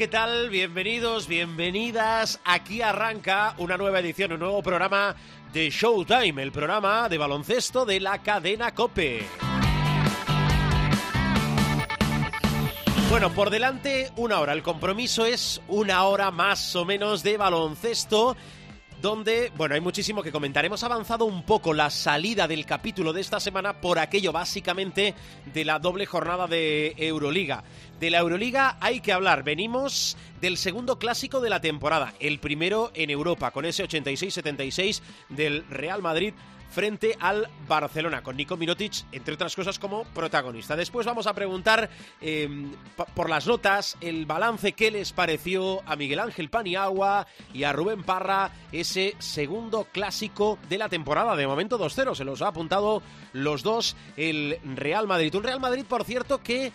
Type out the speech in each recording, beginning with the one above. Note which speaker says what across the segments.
Speaker 1: ¿Qué tal? Bienvenidos, bienvenidas. Aquí arranca una nueva edición, un nuevo programa de Showtime, el programa de baloncesto de la cadena Cope. Bueno, por delante una hora. El compromiso es una hora más o menos de baloncesto donde, bueno, hay muchísimo que comentar. Hemos avanzado un poco la salida del capítulo de esta semana por aquello básicamente de la doble jornada de Euroliga. De la Euroliga hay que hablar. Venimos del segundo clásico de la temporada, el primero en Europa, con ese 86-76 del Real Madrid frente al Barcelona, con Nico Mirotic, entre otras cosas, como protagonista. Después vamos a preguntar eh, por las notas, el balance que les pareció a Miguel Ángel Paniagua y a Rubén Parra ese segundo clásico de la temporada. De momento 2-0, se los ha apuntado los dos el Real Madrid. Un Real Madrid, por cierto, que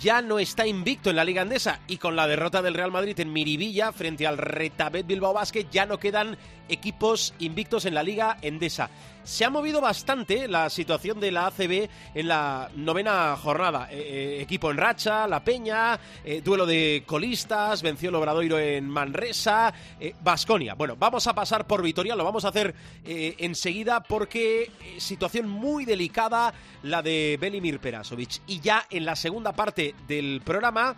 Speaker 1: ya no está invicto en la Liga Andesa y con la derrota del Real Madrid en Miribilla frente al Retabet Bilbao Basket ya no quedan equipos invictos en la Liga Endesa. Se ha movido bastante la situación de la ACB en la novena jornada. Eh, eh, equipo en racha, La Peña, eh, duelo de colistas, venció el Obradoiro en Manresa, Basconia. bueno, vamos a pasar por Vitoria, lo vamos a hacer enseguida porque situación muy delicada la de Belimir Perasovic. Y ya en la segunda parte del programa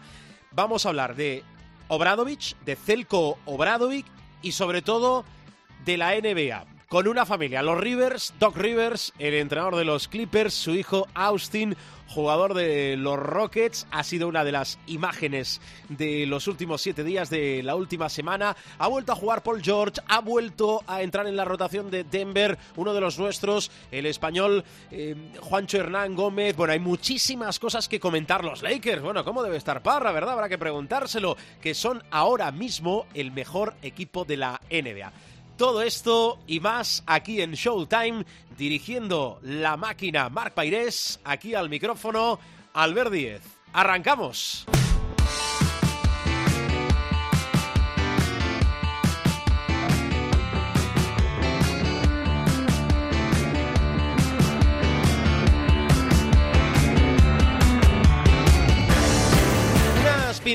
Speaker 1: vamos a hablar de Obradovic, de Celko Obradovic y sobre todo de la NBA con una familia. Los Rivers, Doc Rivers, el entrenador de los Clippers, su hijo Austin, jugador de los Rockets, ha sido una de las imágenes de los últimos siete días de la última semana. Ha vuelto a jugar Paul George, ha vuelto a entrar en la rotación de Denver, uno de los nuestros, el español eh, Juancho Hernán Gómez. Bueno, hay muchísimas cosas que comentar los Lakers. Bueno, ¿cómo debe estar Parra, verdad? Habrá que preguntárselo, que son ahora mismo el mejor equipo de la NBA. Todo esto y más aquí en Showtime, dirigiendo la máquina Marc Pairés, aquí al micrófono Albert Díez. ¡Arrancamos!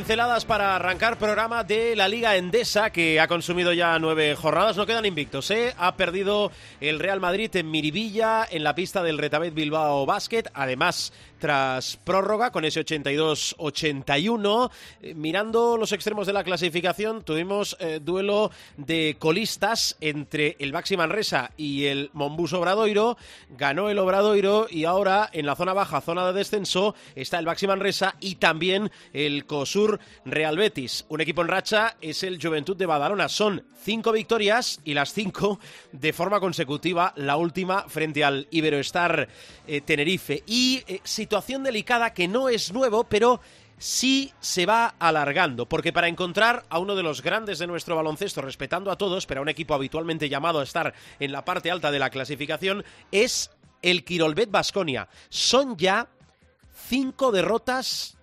Speaker 1: Pinceladas para arrancar programa de la Liga Endesa, que ha consumido ya nueve jornadas. No quedan invictos, ¿eh? Ha perdido el Real Madrid en Miribilla, en la pista del Retabet Bilbao Basket. Además, tras prórroga con ese 82-81. Eh, mirando los extremos de la clasificación, tuvimos eh, duelo de colistas entre el Baxi Manresa y el Monbus Obradoiro. Ganó el Obradoiro y ahora en la zona baja, zona de descenso, está el Baxi Manresa y también el COSUR Real Betis. Un equipo en racha es el Juventud de Badalona. Son cinco victorias y las cinco de forma consecutiva, la última frente al Iberoestar eh, Tenerife. Y eh, situación delicada que no es nuevo, pero sí se va alargando, porque para encontrar a uno de los grandes de nuestro baloncesto, respetando a todos, pero a un equipo habitualmente llamado a estar en la parte alta de la clasificación, es el Quirolbet Basconia. Son ya cinco derrotas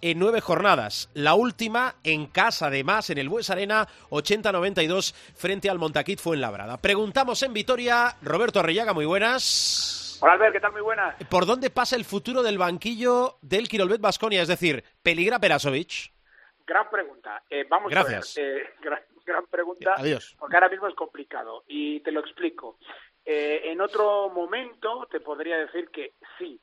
Speaker 1: en nueve jornadas. La última en casa, además, en el Bues Arena, 80-92 frente al Montaquit Fuenlabrada. Preguntamos en Vitoria, Roberto Arrellaga, muy buenas.
Speaker 2: Hola Albert, ¿qué tal? Muy buenas.
Speaker 1: ¿Por dónde pasa el futuro del banquillo del Quirolbet Basconia? Es decir, ¿peligra Perasovic?
Speaker 2: Gran pregunta. Eh, vamos
Speaker 1: Gracias.
Speaker 2: a ver. Eh, gran, pregunta.
Speaker 1: Adiós.
Speaker 2: Porque ahora mismo es complicado. Y te lo explico. Eh, en otro momento te podría decir que sí.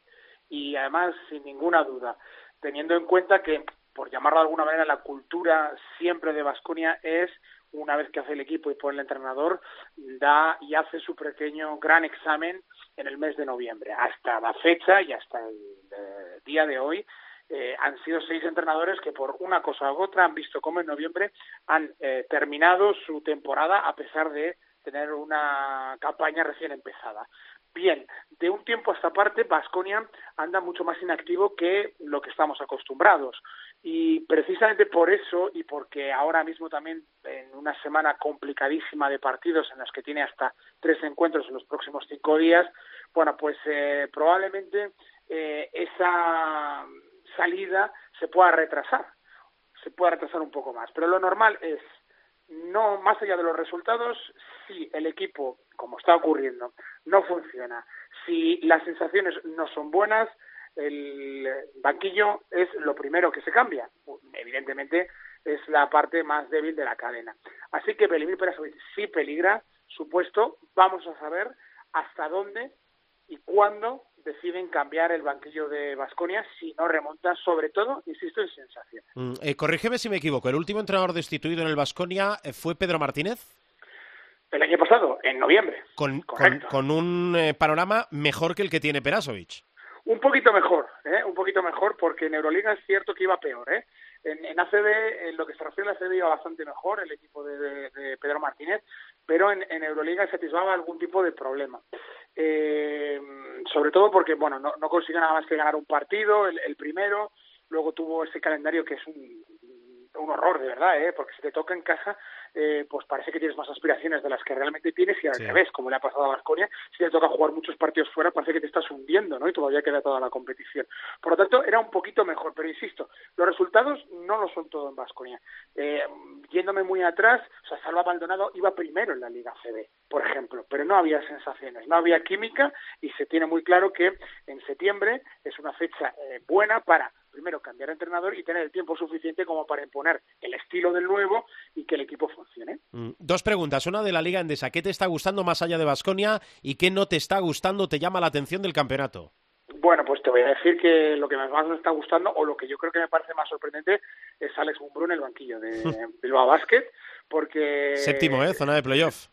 Speaker 2: Y además, sin ninguna duda teniendo en cuenta que, por llamarlo de alguna manera, la cultura siempre de Vasconia es una vez que hace el equipo y pone el entrenador, da y hace su pequeño gran examen en el mes de noviembre. Hasta la fecha y hasta el eh, día de hoy eh, han sido seis entrenadores que por una cosa u otra han visto cómo en noviembre han eh, terminado su temporada a pesar de tener una campaña recién empezada. Bien, de un tiempo a esta parte, Vasconia anda mucho más inactivo que lo que estamos acostumbrados. Y precisamente por eso, y porque ahora mismo también en una semana complicadísima de partidos en los que tiene hasta tres encuentros en los próximos cinco días, bueno, pues eh, probablemente eh, esa salida se pueda retrasar, se pueda retrasar un poco más. Pero lo normal es, no más allá de los resultados, si el equipo, como está ocurriendo, no funciona, si las sensaciones no son buenas, el banquillo es lo primero que se cambia. Evidentemente es la parte más débil de la cadena. Así que Belimir Perasovic sí peligra su puesto. Vamos a saber hasta dónde y cuándo deciden cambiar el banquillo de Vasconia si no remonta, sobre todo, insisto, en sensación.
Speaker 1: Mm, eh, corrígeme si me equivoco, ¿el último entrenador destituido en el Vasconia eh, fue Pedro Martínez?
Speaker 2: El año pasado, en noviembre.
Speaker 1: Con, con, un eh, panorama mejor que el que tiene Perasovic.
Speaker 2: Un poquito mejor, ¿eh? un poquito mejor, porque en Euroliga es cierto que iba peor. ¿eh? En, en ACB, en lo que se refiere a ACB, iba bastante mejor el equipo de, de, Pedro Martínez, pero en, en Euroliga se atisbaba algún tipo de problema. Eh, sobre todo porque, bueno, no, no consigue nada más que ganar un partido, el, el primero, luego tuvo ese calendario que es un, un horror, de verdad, ¿eh? porque si te toca en casa, eh, pues parece que tienes más aspiraciones de las que realmente tienes y al sí. revés, como le ha pasado a Vasconia, si te toca jugar muchos partidos fuera, parece que te estás hundiendo, ¿no? Y todavía queda toda la competición. Por lo tanto, era un poquito mejor, pero insisto, los resultados no lo son todo en Vasconia. Eh, yéndome muy atrás, o sea, Salva Maldonado iba primero en la Liga CB, por ejemplo, pero no había sensaciones, no había química y se tiene muy claro que en septiembre es una fecha eh, buena para primero cambiar de entrenador y tener el tiempo suficiente como para imponer el estilo del nuevo y que el equipo funcione.
Speaker 1: Mm, dos preguntas. Una de la Liga Endesa. ¿Qué te está gustando más allá de Basconia y qué no te está gustando, te llama la atención del campeonato?
Speaker 2: Bueno, pues te voy a decir que lo que más me está gustando o lo que yo creo que me parece más sorprendente es Alex Mumbrú en el banquillo de Bilbao Basket, porque...
Speaker 1: Séptimo, ¿eh? Zona de playoff.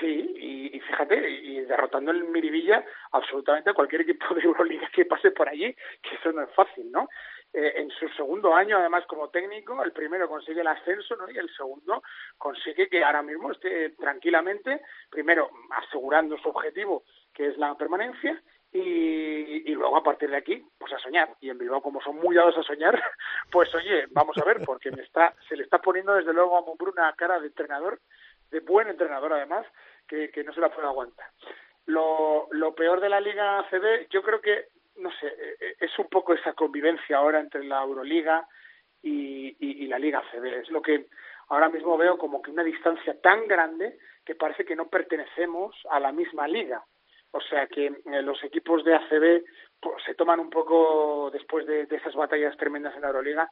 Speaker 2: Sí, y, y, fíjate, y derrotando en Miribilla absolutamente a cualquier equipo de Euroliga que pase por allí, que eso no es fácil, ¿no? Eh, en su segundo año, además, como técnico, el primero consigue el ascenso, ¿no? Y el segundo consigue que ahora mismo esté tranquilamente, primero asegurando su objetivo, que es la permanencia, y, y, luego a partir de aquí, pues a soñar. Y en Bilbao, como son muy dados a soñar, pues oye, vamos a ver, porque me está, se le está poniendo desde luego a Mumbrú una cara de entrenador, de buen entrenador además, que, que no se la puede aguantar. Lo, lo peor de la Liga ACB, yo creo que, no sé, es un poco esa convivencia ahora entre la Euroliga y, y, la Liga ACB. Es lo que ahora mismo veo como que una distancia tan grande que parece que no pertenecemos a la misma liga. O sea que eh, los equipos de ACB pues, se toman un poco después de, de, esas batallas tremendas en la Euroliga,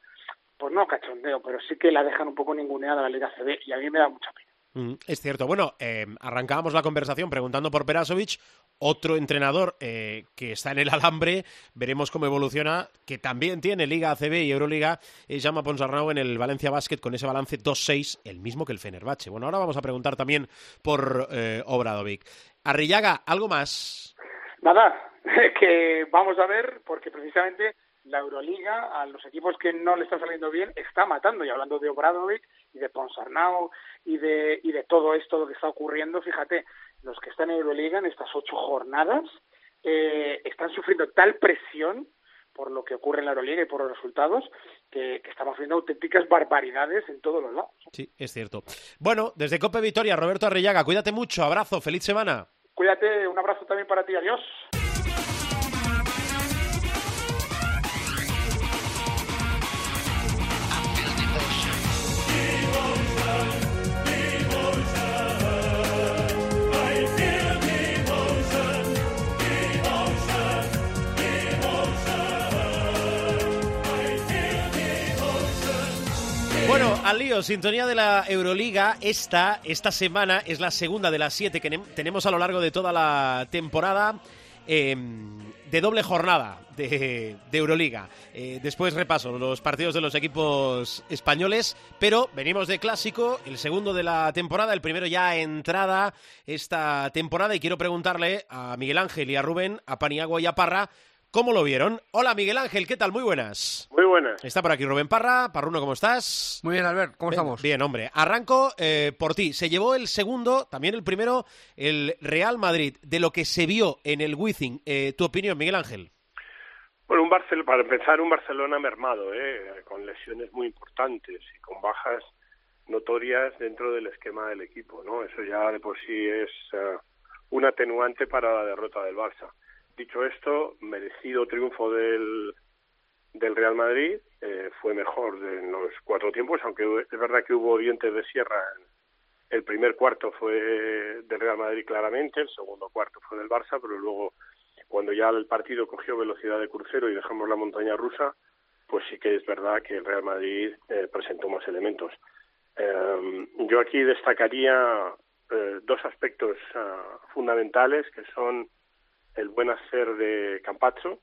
Speaker 2: pues no cachondeo, pero sí que la dejan un poco ninguneada la Liga ACB y a mí me da mucha pena.
Speaker 1: Mm, es cierto. Bueno, eh, arrancábamos la conversación preguntando por Perasovic, otro entrenador eh, que está en el alambre, veremos cómo evoluciona, que también tiene Liga ACB y Euroliga, es Jaume Ponsarnau en el Valencia Basket con ese balance 2-6, el mismo que el Fenerbahce. Bueno, ahora vamos a preguntar también por eh, Obradovic. Arrillaga, ¿algo más?
Speaker 2: Nada, que vamos a ver, porque precisamente la Euroliga, a los equipos que no le está saliendo bien, está matando. Y hablando de Obradovic y de Ponsarnau y de, y de todo esto lo que está ocurriendo, fíjate, los que están en Euroliga en estas ocho jornadas eh, están sufriendo tal presión por lo que ocurre en la Euroliga y por los resultados, que, que estamos viendo auténticas barbaridades en todos los lados.
Speaker 1: Sí, es cierto. Bueno, desde Cope Vitoria, Roberto Arrillaga, cuídate mucho, abrazo, feliz semana.
Speaker 2: Cuídate, un abrazo también para ti, adiós.
Speaker 1: Al lío, sintonía de la Euroliga. Esta, esta semana es la segunda de las siete que tenemos a lo largo de toda la temporada. Eh, de doble jornada de, de Euroliga. Eh, después repaso los partidos de los equipos españoles, pero venimos de clásico, el segundo de la temporada, el primero ya entrada esta temporada y quiero preguntarle a Miguel Ángel y a Rubén, a Paniagua y a Parra ¿Cómo lo vieron? Hola Miguel Ángel, ¿qué tal? Muy buenas.
Speaker 3: Buenas.
Speaker 1: Está por aquí Rubén Parra. Parruno, ¿cómo estás?
Speaker 4: Muy bien, Albert, ¿cómo
Speaker 1: bien,
Speaker 4: estamos?
Speaker 1: Bien, hombre. Arranco eh, por ti. Se llevó el segundo, también el primero, el Real Madrid. De lo que se vio en el Wizzing, eh, ¿tu opinión, Miguel Ángel?
Speaker 3: Bueno, un para empezar, un Barcelona mermado, ¿eh? con lesiones muy importantes y con bajas notorias dentro del esquema del equipo, ¿no? Eso ya de por sí es uh, un atenuante para la derrota del Barça. Dicho esto, merecido triunfo del, del Real Madrid, eh, fue mejor en los cuatro tiempos, aunque es verdad que hubo dientes de sierra. El primer cuarto fue del Real Madrid claramente, el segundo cuarto fue del Barça, pero luego cuando ya el partido cogió velocidad de crucero y dejamos la montaña rusa, pues sí que es verdad que el Real Madrid eh, presentó más elementos. Eh, yo aquí destacaría eh, dos aspectos ah, fundamentales que son el buen hacer de Campazzo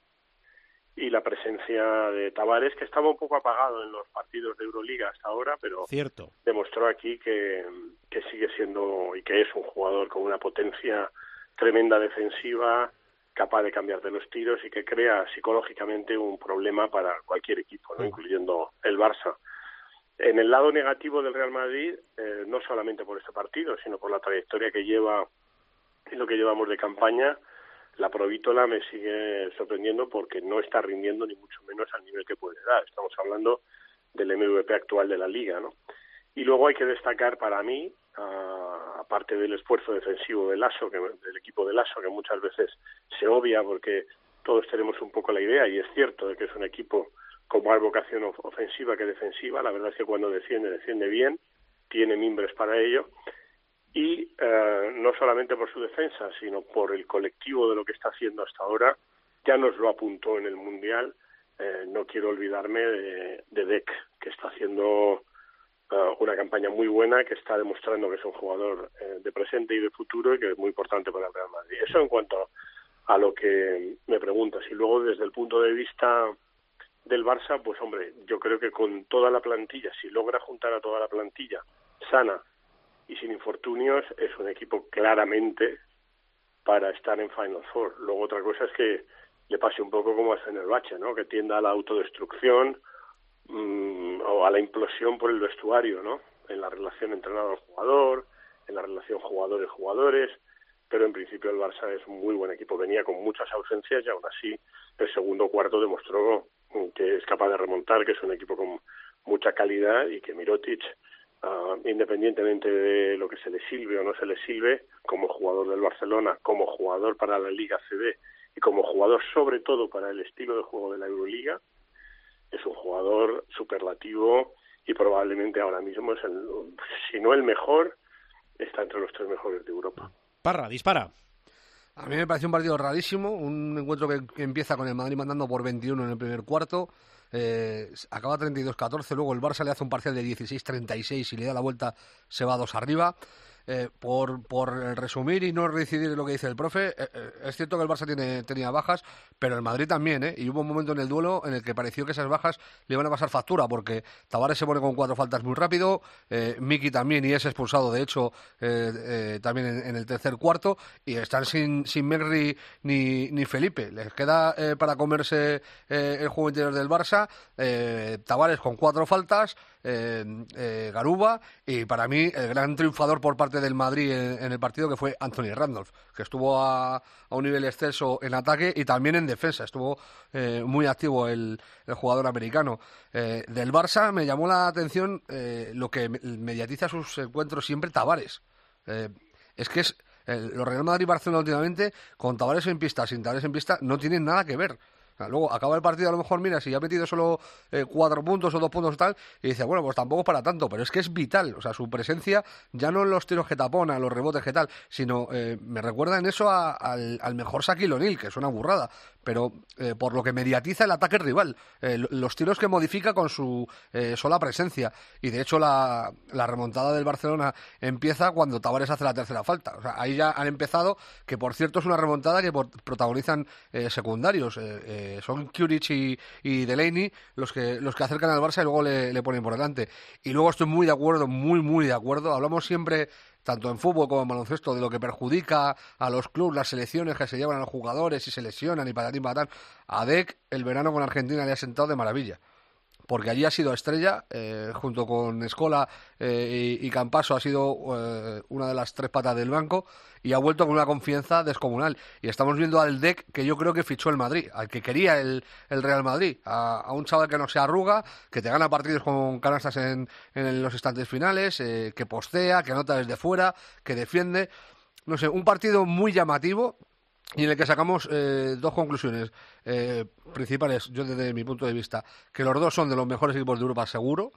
Speaker 3: y la presencia de Tavares, que estaba un poco apagado en los partidos de Euroliga hasta ahora, pero
Speaker 1: Cierto.
Speaker 3: demostró aquí que, que sigue siendo y que es un jugador con una potencia tremenda defensiva, capaz de cambiar de los tiros y que crea psicológicamente un problema para cualquier equipo, ¿no? incluyendo el Barça. En el lado negativo del Real Madrid, eh, no solamente por este partido, sino por la trayectoria que lleva y lo que llevamos de campaña, la Provítola me sigue sorprendiendo porque no está rindiendo ni mucho menos al nivel que puede dar. Estamos hablando del MVP actual de la liga, ¿no? Y luego hay que destacar para mí, aparte del esfuerzo defensivo del ASO, que, del equipo del ASO, que muchas veces se obvia porque todos tenemos un poco la idea, y es cierto de que es un equipo con más vocación ofensiva que defensiva. La verdad es que cuando defiende, defiende bien, tiene mimbres para ello. Y eh, no solamente por su defensa, sino por el colectivo de lo que está haciendo hasta ahora, ya nos lo apuntó en el Mundial. Eh, no quiero olvidarme de, de que está haciendo eh, una campaña muy buena, que está demostrando que es un jugador de presente y de futuro y que es muy importante para el Real Madrid. Eso en cuanto a lo que me preguntas. Y luego, desde el punto de vista del Barça, pues hombre, yo creo que con toda la plantilla, si logra juntar a toda la plantilla sana y sin infortunios, es un equipo claramente para estar en Final Four. Luego otra cosa es que le pase un poco como a Fenerbahce, ¿no? Que tienda a la autodestrucción mm, o a la implosión por el vestuario, ¿no? En la relación entrenador-jugador, en la relación jugadores-jugadores, pero en principio el Barça es un muy buen equipo. Venía con muchas ausencias y aún así el segundo cuarto demostró que es capaz de remontar, que es un equipo con mucha calidad y que Mirotic, uh, independientemente de lo que se le sirve o no se le sirve, como jugador del Barcelona, como jugador para la Liga CB y como jugador sobre todo para el estilo de juego de la Euroliga, es un jugador superlativo y probablemente ahora mismo es el, si no el mejor, está entre los tres mejores de Europa.
Speaker 1: Parra, dispara.
Speaker 4: A mí me pareció un partido rarísimo, un encuentro que, empieza con el Madrid mandando por 21 en el primer cuarto, eh, acaba 32-14, luego el Barça le hace un parcial de 16-36 y le da la vuelta, se va dos arriba. Eh, por, por resumir y no reincidir en lo que dice el profe, eh, eh, es cierto que el Barça tiene, tenía bajas, pero el Madrid también, ¿eh? Y hubo un momento en el duelo en el que pareció que esas bajas le iban a pasar factura, porque Tavares se pone con cuatro faltas muy rápido, Miki también, y es expulsado, de hecho, también en, el tercer cuarto, y están sin, sin Merri ni, ni Felipe. Les queda para comerse el juego interior del Barça, Tavares con cuatro faltas, Garuba, y para mí el gran triunfador por parte del Madrid en, el partido, que fue Anthony Randolph, que estuvo a, un nivel exceso en ataque y también en defensa. Estuvo eh, muy activo el, jugador americano. Eh, del Barça me llamó la atención eh, lo que mediatiza sus encuentros siempre Tavares. es que es los Real Madrid y Barcelona últimamente, con Tavares en pista, sin Tavares en pista, no tienen nada que ver luego acaba el partido, a lo mejor, mira, si ha metido solo eh, cuatro puntos o dos puntos tal, y dice, bueno, pues tampoco para tanto, pero es que es vital. O sea, su presencia, ya no en los tiros que tapona, los rebotes que tal, sino eh, me recuerda en eso al, mejor Shaquille O'Neal, que es una burrada, pero eh, por lo que mediatiza el ataque rival, los tiros que modifica con su sola presencia. Y de hecho, la, la, remontada del Barcelona empieza cuando Tavares hace la tercera falta. O sea, ahí ya han empezado, que por cierto es una remontada que protagonizan secundarios son Curich y, Delaney los que, los que acercan al Barça y luego le, ponen por delante. Y luego estoy muy de acuerdo, muy, muy de acuerdo. Hablamos siempre tanto en fútbol como en baloncesto, de lo que perjudica a los clubes, las selecciones que se llevan a los jugadores y se lesionan y para tal. A DEC, el verano con Argentina le ha sentado de maravilla porque allí ha sido estrella, eh, junto con Escola eh, y, Campaso ha sido eh, una de las tres patas del banco y ha vuelto con una confianza descomunal. Y estamos viendo al DEC que yo creo que fichó el Madrid, al que quería el, el Real Madrid, a, un chaval que no se arruga, que te gana partidos con canastas en, en los instantes finales, que postea, que anota desde fuera, que defiende. No sé, un partido muy llamativo y en el que sacamos eh, dos conclusiones eh, principales, yo desde mi punto de vista, que los dos son de los mejores equipos de Europa seguro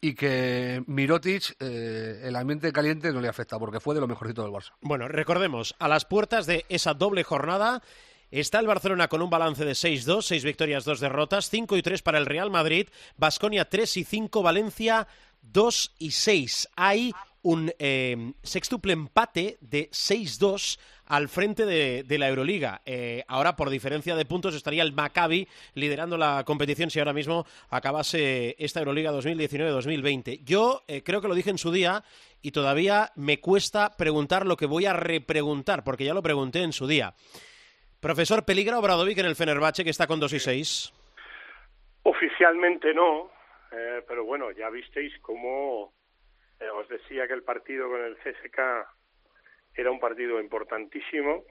Speaker 4: y que Mirotic eh, el ambiente caliente no le afecta porque fue de lo mejorcito del Barça.
Speaker 1: Bueno, recordemos, a las puertas de esa doble jornada está el Barcelona con un balance de 6-2, 6 victorias, 2 derrotas, 5 y 3 para el Real Madrid, Basconia 3 y 5, Valencia 2 y 6. Hay un eh, sextuple empate de 6-2 al frente de, la Euroliga. Eh, ahora, por diferencia de puntos, estaría el Maccabi liderando la competición si ahora mismo acabase esta Euroliga 2019-2020. Yo eh, creo que lo dije en su día y todavía me cuesta preguntar lo que voy a repreguntar, porque ya lo pregunté en su día. Profesor, ¿peligra Obradovic en el Fenerbahce que está con 2 y 6?
Speaker 3: Oficialmente no, pero bueno, ya visteis cómo eh, os decía que el partido con el CSK era un partido importantísimo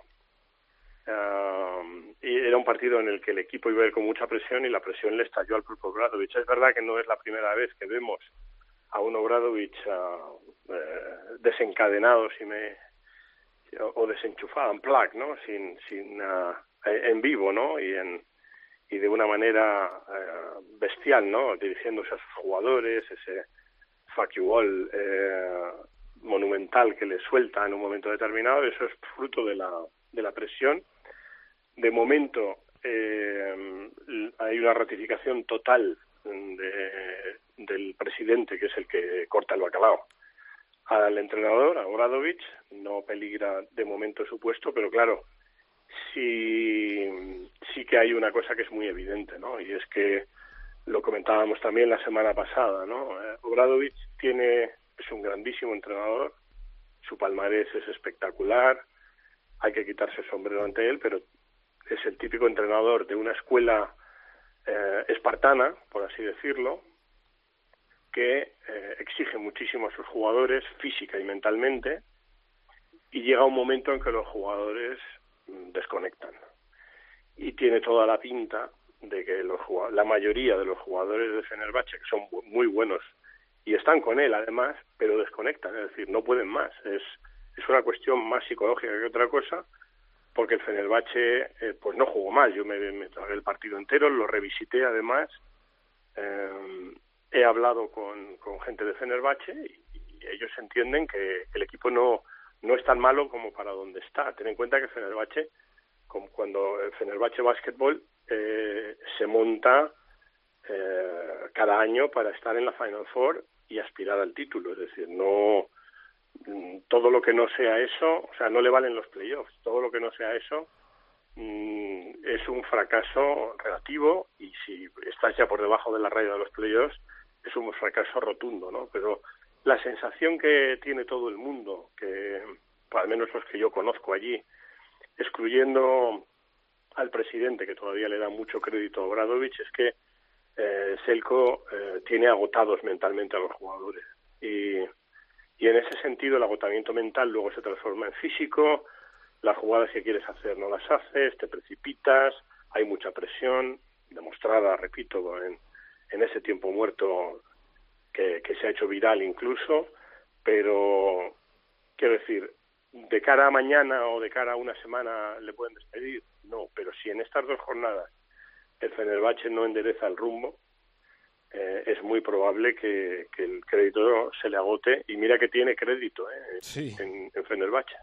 Speaker 3: um, y era un partido en el que el equipo iba a ir con mucha presión y la presión le estalló al propio Obradovich. Es verdad que no es la primera vez que vemos a un Obradovich uh, eh, desencadenado si me, o desenchufado, en plug, ¿no? Sin, sin, uh, en vivo, ¿no? Y, en, y de una manera uh, bestial, ¿no? Dirigiéndose a sus jugadores, ese fuck you eh, monumental que le suelta en un momento determinado, eso es fruto de la, de la presión. De momento eh, hay una ratificación total de, del presidente, que es el que corta el bacalao, al entrenador, a Obradovic, no peligra de momento su puesto, pero claro, sí, sí que hay una cosa que es muy evidente, ¿no? Y es que lo comentábamos también la semana pasada, ¿no? Eh, Obradovic tiene, es un grandísimo entrenador, su palmarés es espectacular, hay que quitarse el sombrero ante él, pero es el típico entrenador de una escuela eh, espartana, por así decirlo, que eh, exige muchísimo a sus jugadores física y mentalmente, y llega un momento en que los jugadores mm, desconectan. Y tiene toda la pinta de que los la mayoría de los jugadores de Fenerbahce, que son muy buenos y están con él además, pero desconectan, es decir, no pueden más. Es, es una cuestión más psicológica que otra cosa, porque el Fenerbahce eh, pues no jugó mal. Yo me, tragué el partido entero, lo revisité además. Eh, he hablado con, con gente de Fenerbahce y, ellos entienden que el equipo no, no es tan malo como para donde está. Ten en cuenta que Fenerbahce, como cuando el Fenerbahce Basketball eh, se monta eh, cada año para estar en la Final Four y aspirar al título. Es decir, no mm, todo lo que no sea eso, o sea, no le valen los playoffs. Todo lo que no sea eso mm, es un fracaso relativo y si estás ya por debajo de la raya de los playoffs es un fracaso rotundo, ¿no? Pero la sensación que tiene todo el mundo, que al menos los que yo conozco allí, excluyendo al presidente, que todavía le da mucho crédito a Obradovich, es que eh, Selko eh, tiene agotados mentalmente a los jugadores. Y, y en ese sentido el agotamiento mental luego se transforma en físico, las jugadas que quieres hacer no las haces, te precipitas, hay mucha presión, demostrada, repito, en, en ese tiempo muerto que, que se ha hecho viral incluso, pero quiero decir, de cara a mañana o de cara a una semana le pueden despedir, no, pero si en estas dos jornadas el Fenerbahce no endereza el rumbo, eh, es muy probable que, el crédito se le agote y mira que tiene crédito eh, en, en, Fenerbahce.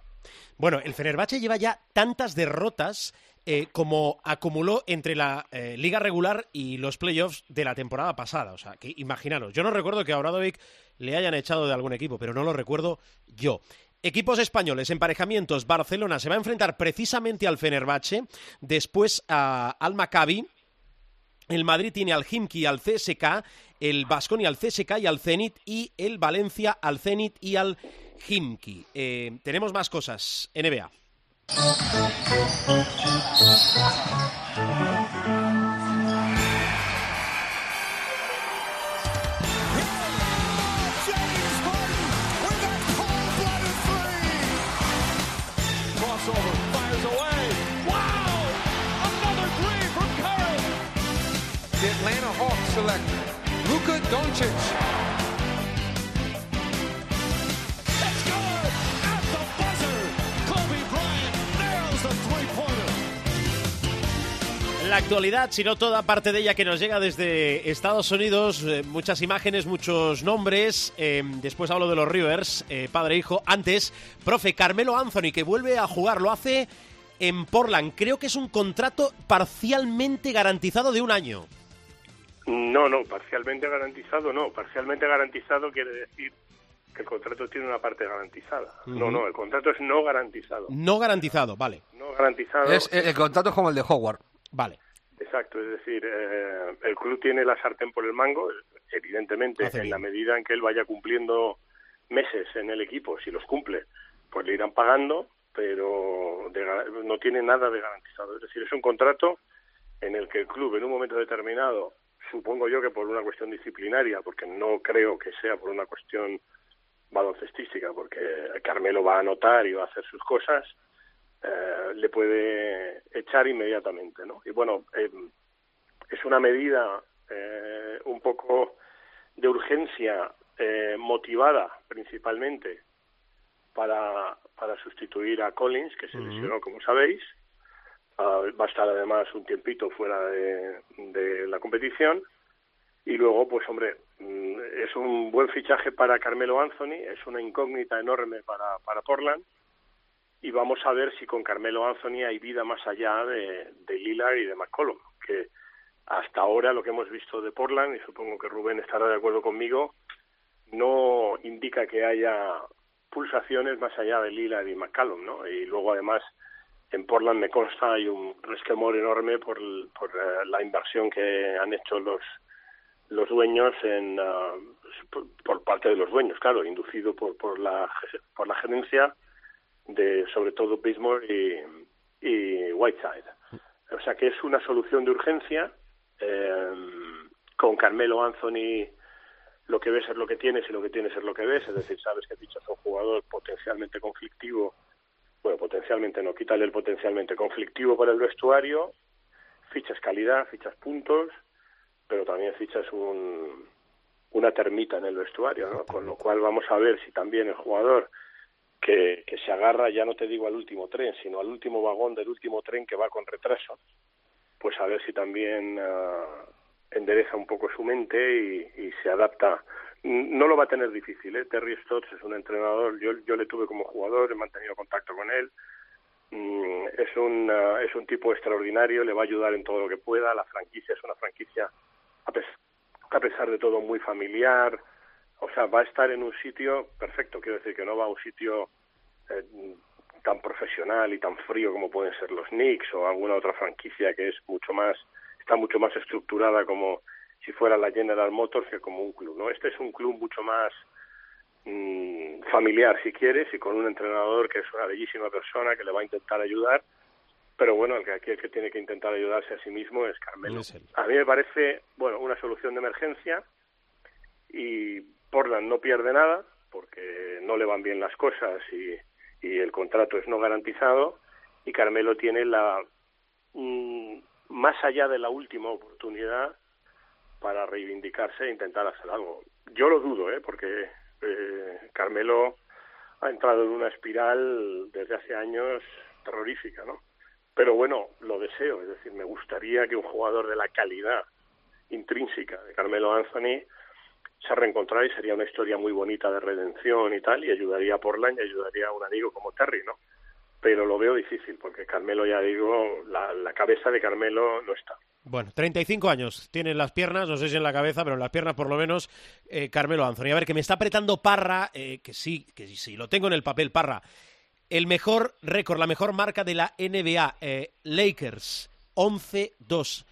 Speaker 1: Bueno, el Fenerbahce lleva ya tantas derrotas eh, como acumuló entre la liga regular y los playoffs de la temporada pasada. O sea, que imaginaros, yo no recuerdo que a Obradovic le hayan echado de algún equipo, pero no lo recuerdo yo. Equipos españoles, emparejamientos. Barcelona se va a enfrentar precisamente al Fenerbahce, después al Maccabi. El Madrid tiene al Himki y al CSK, el Basconi al CSK y al Zenit, y el Valencia al Zenit y al Himki. Eh, tenemos más cosas. NBA.
Speaker 5: Luka Doncic.
Speaker 1: La actualidad, si no toda parte de ella que nos llega desde Estados Unidos, eh, muchas imágenes, muchos nombres. eh, después hablo de los Rivers, eh, padre e hijo. Antes, profe Carmelo Anthony, que vuelve a jugar, lo hace en Portland. Creo que es un contrato parcialmente garantizado de un año.
Speaker 3: No, no, parcialmente garantizado no. Parcialmente garantizado quiere decir que el contrato tiene una parte garantizada. No, no, el contrato es no garantizado.
Speaker 1: No garantizado, vale,
Speaker 3: No garantizado.
Speaker 4: Es, el contrato es como el de Howard.
Speaker 1: vale.
Speaker 3: Exacto, es decir, eh, el club tiene la sartén por el mango, evidentemente,
Speaker 1: Hace
Speaker 3: en
Speaker 1: bien.
Speaker 3: la medida en que él vaya cumpliendo meses en el equipo, si los cumple, pues le irán pagando, pero de no tiene nada de garantizado. Es decir, es un contrato en el que el club en un momento determinado, supongo yo que por una cuestión disciplinaria, porque no creo que sea por una cuestión baloncestística, porque Carmelo va a anotar y va a hacer sus cosas, eh, le puede echar inmediatamente, ¿no? Y bueno, eh, es una medida eh, un poco de urgencia eh, motivada principalmente para, para sustituir a Collins, que se lesionó, como sabéis. Ah, va a estar además un tiempito fuera de, la competición. Y luego, pues hombre, mm, es un buen fichaje para Carmelo Anthony, es una incógnita enorme para, para Portland. Y vamos a ver si con Carmelo Anthony hay vida más allá de, de Lillard y de McCollum, que hasta ahora lo que hemos visto de Portland, y supongo que Rubén estará de acuerdo conmigo, no indica que haya pulsaciones más allá de Lillard y McCallum, ¿no? Y luego además en Portland me consta hay un resquemor enorme por, por eh, la inversión que han hecho los los dueños en ah, por, parte de los dueños, claro, inducido por por la por la gerencia de sobre todo Bismore y, y Whiteside. O sea que es una solución de urgencia eh, con Carmelo Anthony lo que ves es lo que tienes y lo que tienes es lo que ves, es decir, sabes que fichas a un jugador potencialmente conflictivo, bueno, potencialmente no, quítale el potencialmente conflictivo para el vestuario, fichas calidad, fichas puntos, pero también fichas un, una termita en el vestuario, ¿no? Con lo cual vamos a ver si también el jugador que, que se agarra, ya no te digo al último tren, sino al último vagón del último tren que va con retraso, pues a ver si también ah, endereza un poco su mente y se adapta. No lo va a tener difícil, ¿eh? Terry Stotts es un entrenador, yo, yo le tuve como jugador, he mantenido contacto con él, Mm, es un ah, es un tipo extraordinario, le va a ayudar en todo lo que pueda, la franquicia es una franquicia a, a pesar de todo muy familiar, o sea, va a estar en un sitio perfecto, quiero decir que no va a un sitio eh, tan profesional y tan frío como pueden ser los Knicks o alguna otra franquicia que es mucho más está mucho más estructurada como si fuera la General Motors que como un club, ¿no? Este es un club mucho más mm, familiar si quieres y con un entrenador que es una bellísima persona que le va a intentar ayudar pero bueno, el que aquí el que tiene que intentar ayudarse a sí mismo es Carmelo.
Speaker 1: Es.
Speaker 3: A mí me parece, bueno, una solución de emergencia y Portland no pierde nada porque no le van bien las cosas y, y el contrato es no garantizado y Carmelo tiene la mm, más allá de la última oportunidad para reivindicarse e intentar hacer algo. Yo lo dudo, ¿eh? porque eh, Carmelo ha entrado en una espiral desde hace años terrorífica, ¿no? Pero bueno, lo deseo, es decir, me gustaría que un jugador de la calidad intrínseca de Carmelo Anthony se reencontrara y sería una historia muy bonita de redención y tal, y ayudaría a Portland y ayudaría a un amigo como Terry, ¿no? Pero lo veo difícil, porque Carmelo, ya digo, la, la cabeza de Carmelo no está.
Speaker 1: Bueno, 35 años tiene en las piernas, no sé si en la cabeza, pero en las piernas por lo menos eh, Carmelo Anthony. A ver, que me está apretando Parra, eh, que sí, que sí, lo tengo en el papel, Parra. El mejor récord, la mejor marca de la NBA, eh, Lakers, 11-2.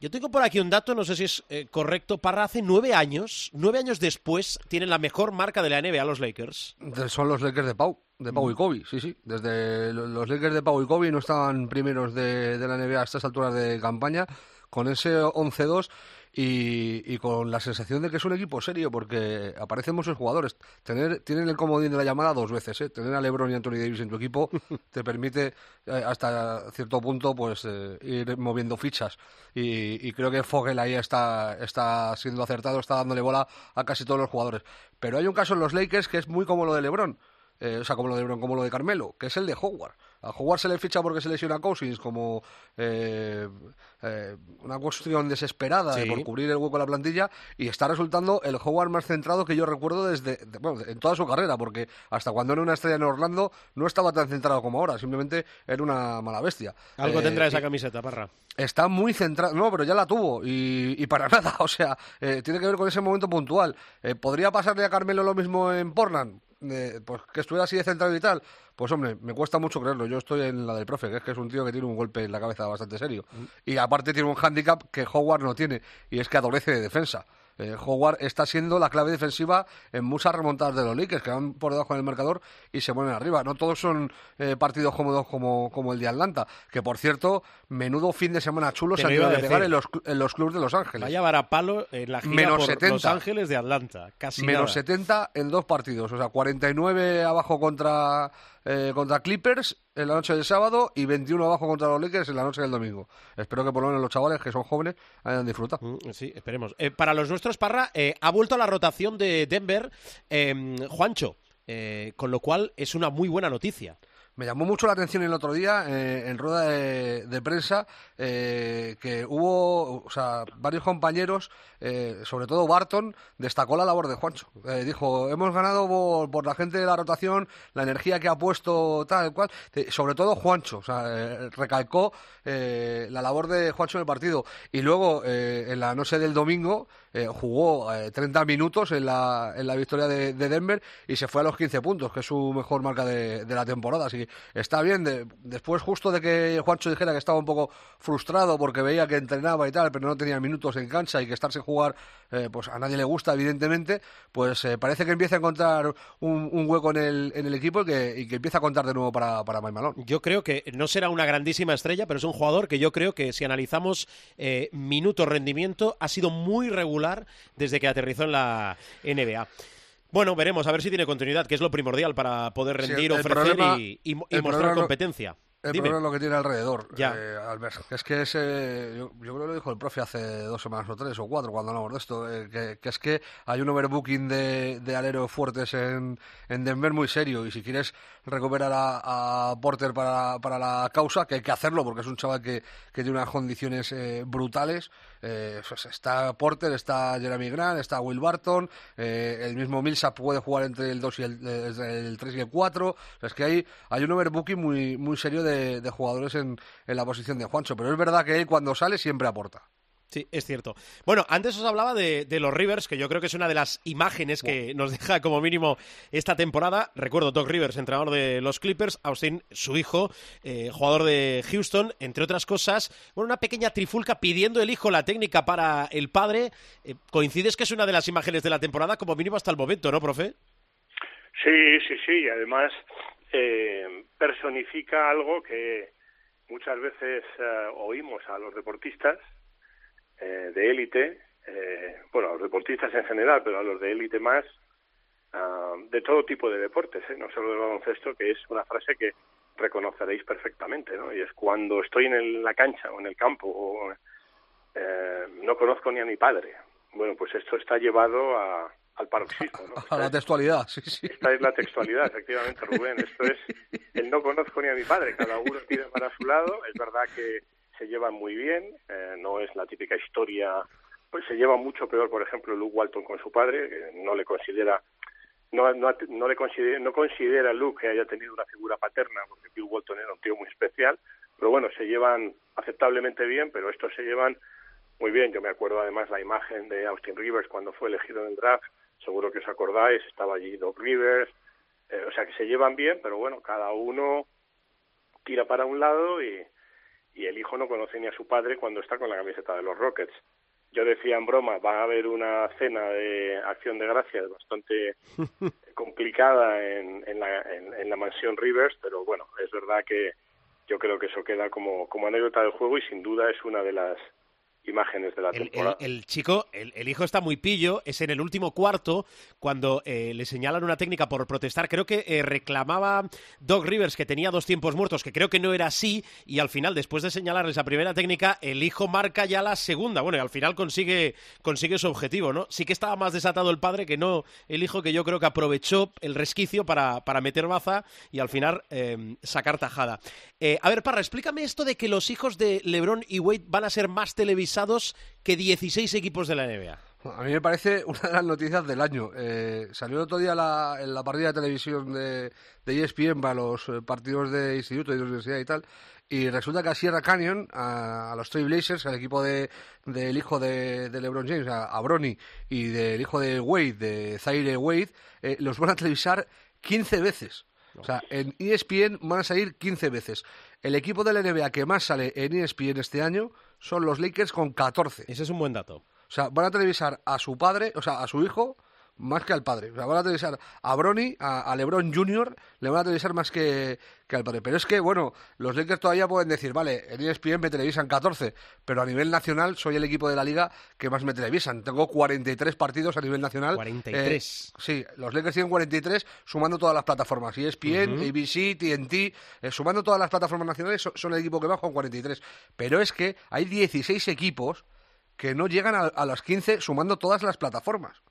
Speaker 1: Yo tengo por aquí un dato, no sé si es eh, correcto, Parra, hace nueve años, nueve años después, tienen la mejor marca de la NBA los Lakers.
Speaker 4: Son los Lakers de Pau, de Pau y Kobe, sí, sí. Desde lo- los Lakers de Pau y Kobe no estaban primeros de, de la NBA a estas alturas de campaña, con ese 11-2. y, y con la sensación de que es un equipo serio porque aparecen muchos jugadores. Tener, tienen el comodín de la llamada dos veces, ¿eh? Tener a LeBron y Anthony Davis en tu equipo te permite eh, hasta cierto punto pues eh, ir moviendo fichas y, y creo que Fogel ahí está, está siendo acertado, está dándole bola a casi todos los jugadores. Pero hay un caso en los Lakers que es muy como lo de LeBron. eh, o sea, como lo de LeBron, como lo de Carmelo, que es el de Howard. A Howard se le ficha porque se lesiona a Cousins como eh, eh, una cuestión desesperada de
Speaker 1: Sí.
Speaker 4: por cubrir el hueco de la plantilla y está resultando el Howard más centrado que yo recuerdo desde, de- bueno, en toda su carrera, porque hasta cuando era una estrella en Orlando no estaba tan centrado como ahora, simplemente era una mala bestia.
Speaker 1: Algo
Speaker 4: Eh,
Speaker 1: tendrá esa camiseta, Parra.
Speaker 4: Está muy centrado, no, pero ya la tuvo y, y para nada, o sea, eh, tiene que ver con ese momento puntual. ¿Podría pasarle a Carmelo lo mismo en Portland? Eh, pues que estuviera así de centrado y tal. Pues hombre, me cuesta mucho creerlo. Yo estoy en la del profe, que es que es un tío que tiene un golpe en la cabeza bastante serio. Y aparte tiene un hándicap que Howard no tiene, y es que adolece de defensa. Eh, Howard está siendo la clave defensiva en muchas remontadas de los Lakers, que van por debajo del marcador y se ponen arriba. No todos son eh, partidos cómodos como, como el de Atlanta, que por cierto, menudo fin de semana chulo
Speaker 1: Te
Speaker 4: se han ido
Speaker 1: a
Speaker 4: de pegar en los, en los clubes de Los Ángeles.
Speaker 1: Vaya varapalo en la gira
Speaker 4: Menos
Speaker 1: por
Speaker 4: 70.
Speaker 1: Los Ángeles de Atlanta. Casi
Speaker 4: Menos
Speaker 1: nada.
Speaker 4: 70 en dos partidos, o sea, 49 abajo contra, eh, contra Clippers en la noche del sábado y 21 abajo contra los Lakers en la noche del domingo. Espero que por lo menos los chavales que son jóvenes hayan disfrutado.
Speaker 1: Mm, Sí, esperemos. Eh, para los nuestros, Parra, eh, ha vuelto a la rotación de Denver eh, Juancho, con lo cual es una muy buena noticia.
Speaker 4: Me llamó mucho la atención el otro día eh, en rueda de, de prensa eh, que hubo, o sea, varios compañeros, eh, sobre todo Barton, destacó la labor de Juancho. Eh, dijo, hemos ganado por, la gente de la rotación, la energía que ha puesto tal cual, sobre todo Juancho, o sea, recalcó la labor de Juancho en el partido. Y luego, en la noche del domingo, eh, jugó eh, 30 minutos en la, en la victoria de, de Denver y se fue a los 15 puntos, que es su mejor marca de, la temporada. Así está bien. De- después, justo de que Juancho dijera que estaba un poco frustrado porque veía que entrenaba y tal, pero no tenía minutos en cancha y que estarse jugar, eh, pues a nadie le gusta, evidentemente, pues eh, parece que empieza a encontrar un, hueco en el, en el equipo y que, y que empieza a contar de nuevo para, para Mike Malone.
Speaker 1: Yo creo que no será una grandísima estrella, pero es un jugador que yo creo que si analizamos eh, minuto rendimiento ha sido muy regular desde que aterrizó en la NBA. Bueno, veremos a ver si tiene continuidad, que es lo primordial para poder rendir, ofrecer
Speaker 4: problema-
Speaker 1: y, y- y
Speaker 4: el
Speaker 1: mostrar
Speaker 4: problema
Speaker 1: competencia.
Speaker 4: El
Speaker 1: Dime.
Speaker 4: problema es lo que tiene alrededor,
Speaker 1: Ya.
Speaker 4: eh, Albert. Que es que ese, yo, yo creo que lo dijo el profe hace dos semanas o tres o cuatro cuando hablamos de esto, eh, que, que es que hay un overbooking de, de aleros fuertes en, en Denver muy serio y si quieres recuperar a, a Porter para, para la causa, que hay que hacerlo porque es un chaval que, que tiene unas condiciones eh, brutales, eh, pues está Porter, está Jeremy Grant, está Will Barton, eh, el mismo Millsap puede jugar entre el 2 y el, eh, el 3 y el 4, o sea, es que hay, hay un overbooking muy, muy serio de, de jugadores en, en la posición de Juancho, pero es verdad que él cuando sale siempre aporta.
Speaker 1: Sí, es cierto. Bueno, antes os hablaba de, de los Rivers, que yo creo que es una de las imágenes que nos deja como mínimo esta temporada. Recuerdo Doc Rivers, entrenador de los Clippers, Austin, su hijo, eh, jugador de Houston, entre otras cosas. Bueno, una pequeña trifulca pidiendo el hijo la técnica para el padre. Eh, coincides que es una de las imágenes de la temporada, como mínimo hasta el momento, ¿no, profe?
Speaker 3: Sí, sí, sí. y Además, eh, personifica algo que muchas veces eh, oímos a los deportistas eh, de élite, eh, bueno, a los deportistas en general, pero a los de élite más, ah, de todo tipo de deportes, ¿eh? no solo del baloncesto, que es una frase que reconoceréis perfectamente, ¿no? Y es cuando estoy en el- la cancha o en el campo, o, eh, no conozco ni a mi padre. Bueno, pues esto está llevado a, al paroxismo, ¿no?
Speaker 4: A la textualidad, sí, sí.
Speaker 3: esta es la textualidad, efectivamente, Rubén. Esto es el no conozco ni a mi padre. Cada uno tira para su lado. Es verdad que se llevan muy bien. eh, no es la típica historia. Pues se lleva mucho peor, por ejemplo, Luke Walton con su padre. que no le considera. No, no, no le considera, no considera Luke que haya tenido una figura paterna, porque Bill Walton era un tío muy especial. Pero bueno, se llevan aceptablemente bien, pero estos se llevan muy bien. Yo me acuerdo además la imagen de Austin Rivers cuando fue elegido en el draft. Seguro que os acordáis, estaba allí Doc Rivers. Eh, o sea que se llevan bien, pero bueno, cada uno tira para un lado y, y el hijo no conoce ni a su padre cuando está con la camiseta de los Rockets. Yo decía en broma, va a haber una cena de acción de gracias bastante complicada en, en, la, en, en la mansión Rivers, pero bueno, es verdad que yo creo que eso queda como, como anécdota del juego y sin duda es una de las imágenes de la
Speaker 1: El, el-
Speaker 3: temporada.
Speaker 1: el chico, el, el hijo está muy pillo, es en el último cuarto cuando eh, le señalan una técnica por protestar. Creo que eh, reclamaba Doc Rivers que tenía dos tiempos muertos, que creo que no era así, y al final, después de señalar esa primera técnica, el hijo marca ya la segunda. Bueno, y al final consigue, consigue su objetivo, ¿no? Sí que estaba más desatado el padre que no el hijo, que yo creo que aprovechó el resquicio para, para meter baza y al final eh, sacar tajada. Eh, a ver, Parra, explícame esto de que los hijos de LeBron y Wade van a ser más que 16 equipos de la NBA.
Speaker 4: A mí me parece una de las noticias del año. Eh, salió el otro día la, en la partida de televisión de, de ESPN para los eh, partidos de instituto y de universidad y tal. Y resulta que a Sierra Canyon, a, a los Trail Blazers, al equipo de, del hijo de, de LeBron James, a, a Bronny, y del hijo de Wade, de Zaire Wade, eh, los van a televisar 15 veces. O sea, en ESPN van a salir 15 veces. El equipo de la NBA que más sale en ESPN este año son los Lakers con 14.
Speaker 1: Ese es un buen dato.
Speaker 4: O sea, van a televisar a su padre, o sea, a su hijo, más que al padre. O sea, van a televisar a Bronny, a, a LeBron Jr., le van a televisar más que, que al padre. Pero es que, bueno, los Lakers todavía pueden decir, vale, en ESPN me televisan 14, pero a nivel nacional soy el equipo de la liga que más me televisan. Tengo 43 partidos a nivel nacional.
Speaker 1: 43.
Speaker 4: Eh, sí, los Lakers tienen 43 sumando todas las plataformas. ESPN, ABC, TNT, eh, sumando todas las plataformas nacionales, son, son el equipo que va con 43. Pero es que hay 16 equipos que no llegan a, a las 15 sumando todas las plataformas.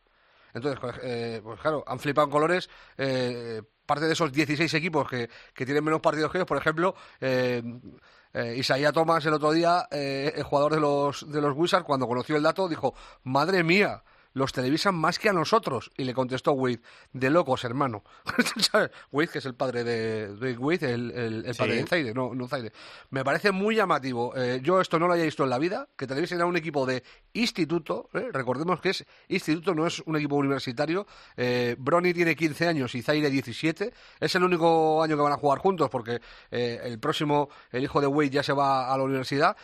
Speaker 4: Entonces, pues, eh, pues claro, han flipado en colores. eh, parte de esos 16 equipos que, tienen menos partidos que ellos, por ejemplo, eh, eh, Thomas el otro día, eh, el jugador de los, de los Wizards, cuando conoció el dato, dijo, madre mía, los televisan más que a nosotros. Y le contestó Wade, de locos, hermano. Wade, que es el padre de Wade, el, el- el padre
Speaker 1: Sí.
Speaker 4: de Zaire, no, no Zaire. Me parece muy llamativo. Eh, yo esto no lo haya visto en la vida, que televisen a un equipo de instituto. ¿eh? Recordemos que es instituto, no es un equipo universitario. Eh, Bronny tiene 15 años y Zaire 17. Es el único año que van a jugar juntos porque eh, el próximo, el hijo de Wade ya se va a la universidad.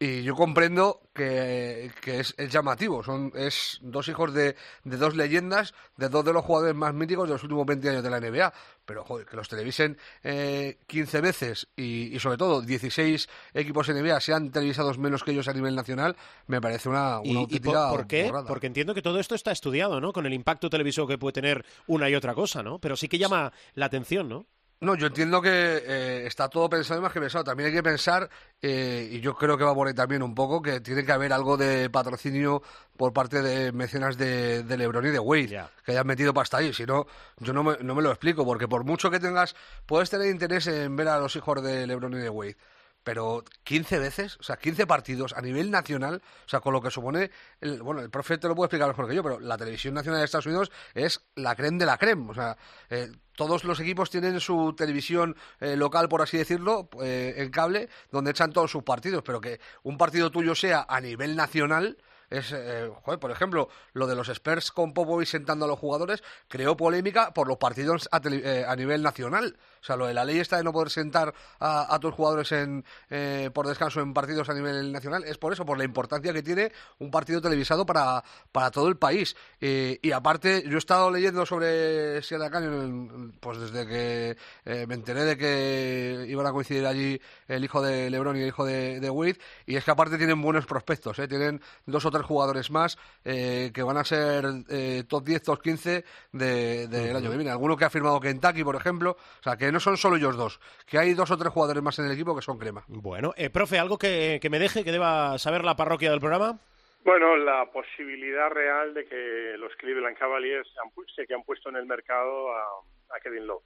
Speaker 4: Y yo comprendo que, que es, es llamativo. Son es dos hijos de, de dos leyendas, de dos de los jugadores más míticos de los últimos 20 años de la NBA. Pero joder, que los televisen eh, 15 veces y, y sobre todo 16 equipos NBA sean televisados menos que ellos a nivel nacional, me parece una, una
Speaker 1: ¿Y, por, por qué? Porque entiendo que todo esto está estudiado, ¿no? Con el impacto televisivo que puede tener una y otra cosa, ¿no? Pero sí que llama la atención, ¿no?
Speaker 4: No, yo entiendo que eh, está todo pensado y más que pensado. También hay que pensar, eh, y yo creo que va por ahí también un poco, que tiene que haber algo de patrocinio por parte de mecenas de, de Lebron y de Wade, que hayan metido pasta ahí. Si no, yo no me, no me lo explico, porque por mucho que tengas, puedes tener interés en ver a los hijos de Lebron y de Wade. Pero 15 veces, o sea, 15 partidos a nivel nacional, o sea, con lo que supone, el, bueno, el profe te lo puede explicar mejor que yo, pero la televisión nacional de Estados Unidos es la creme de la creme, o sea, eh, todos los equipos tienen su televisión eh, local, por así decirlo, eh, en cable, donde echan todos sus partidos, pero que un partido tuyo sea a nivel nacional, es, eh, joder, por ejemplo, lo de los Spurs con Popovich sentando a los jugadores creó polémica por los partidos a, eh, a nivel nacional. O sea, lo de la ley esta de no poder sentar a, a tus jugadores en, eh, por descanso en partidos a nivel nacional es por eso, por la importancia que tiene un partido televisado para, para todo el país. Eh, y aparte, yo he estado leyendo sobre Sierra Canyon pues desde que eh, me enteré de que iban a coincidir allí el hijo de LeBron y el hijo de, de Wade, y es que aparte tienen buenos prospectos, ¿eh? tienen dos o tres jugadores más eh, que van a ser eh, top 10, top 15 del de, del año que viene. Alguno que ha firmado Kentucky, por ejemplo, o sea, que no son solo ellos dos, que hay dos o tres jugadores más en el equipo que son crema.
Speaker 1: Bueno, eh, profe, ¿algo que, que me deje, que deba saber la parroquia del programa?
Speaker 3: Bueno, la posibilidad real de que los Cleveland Cavaliers han, sé que han puesto en el mercado a, a Kevin Love.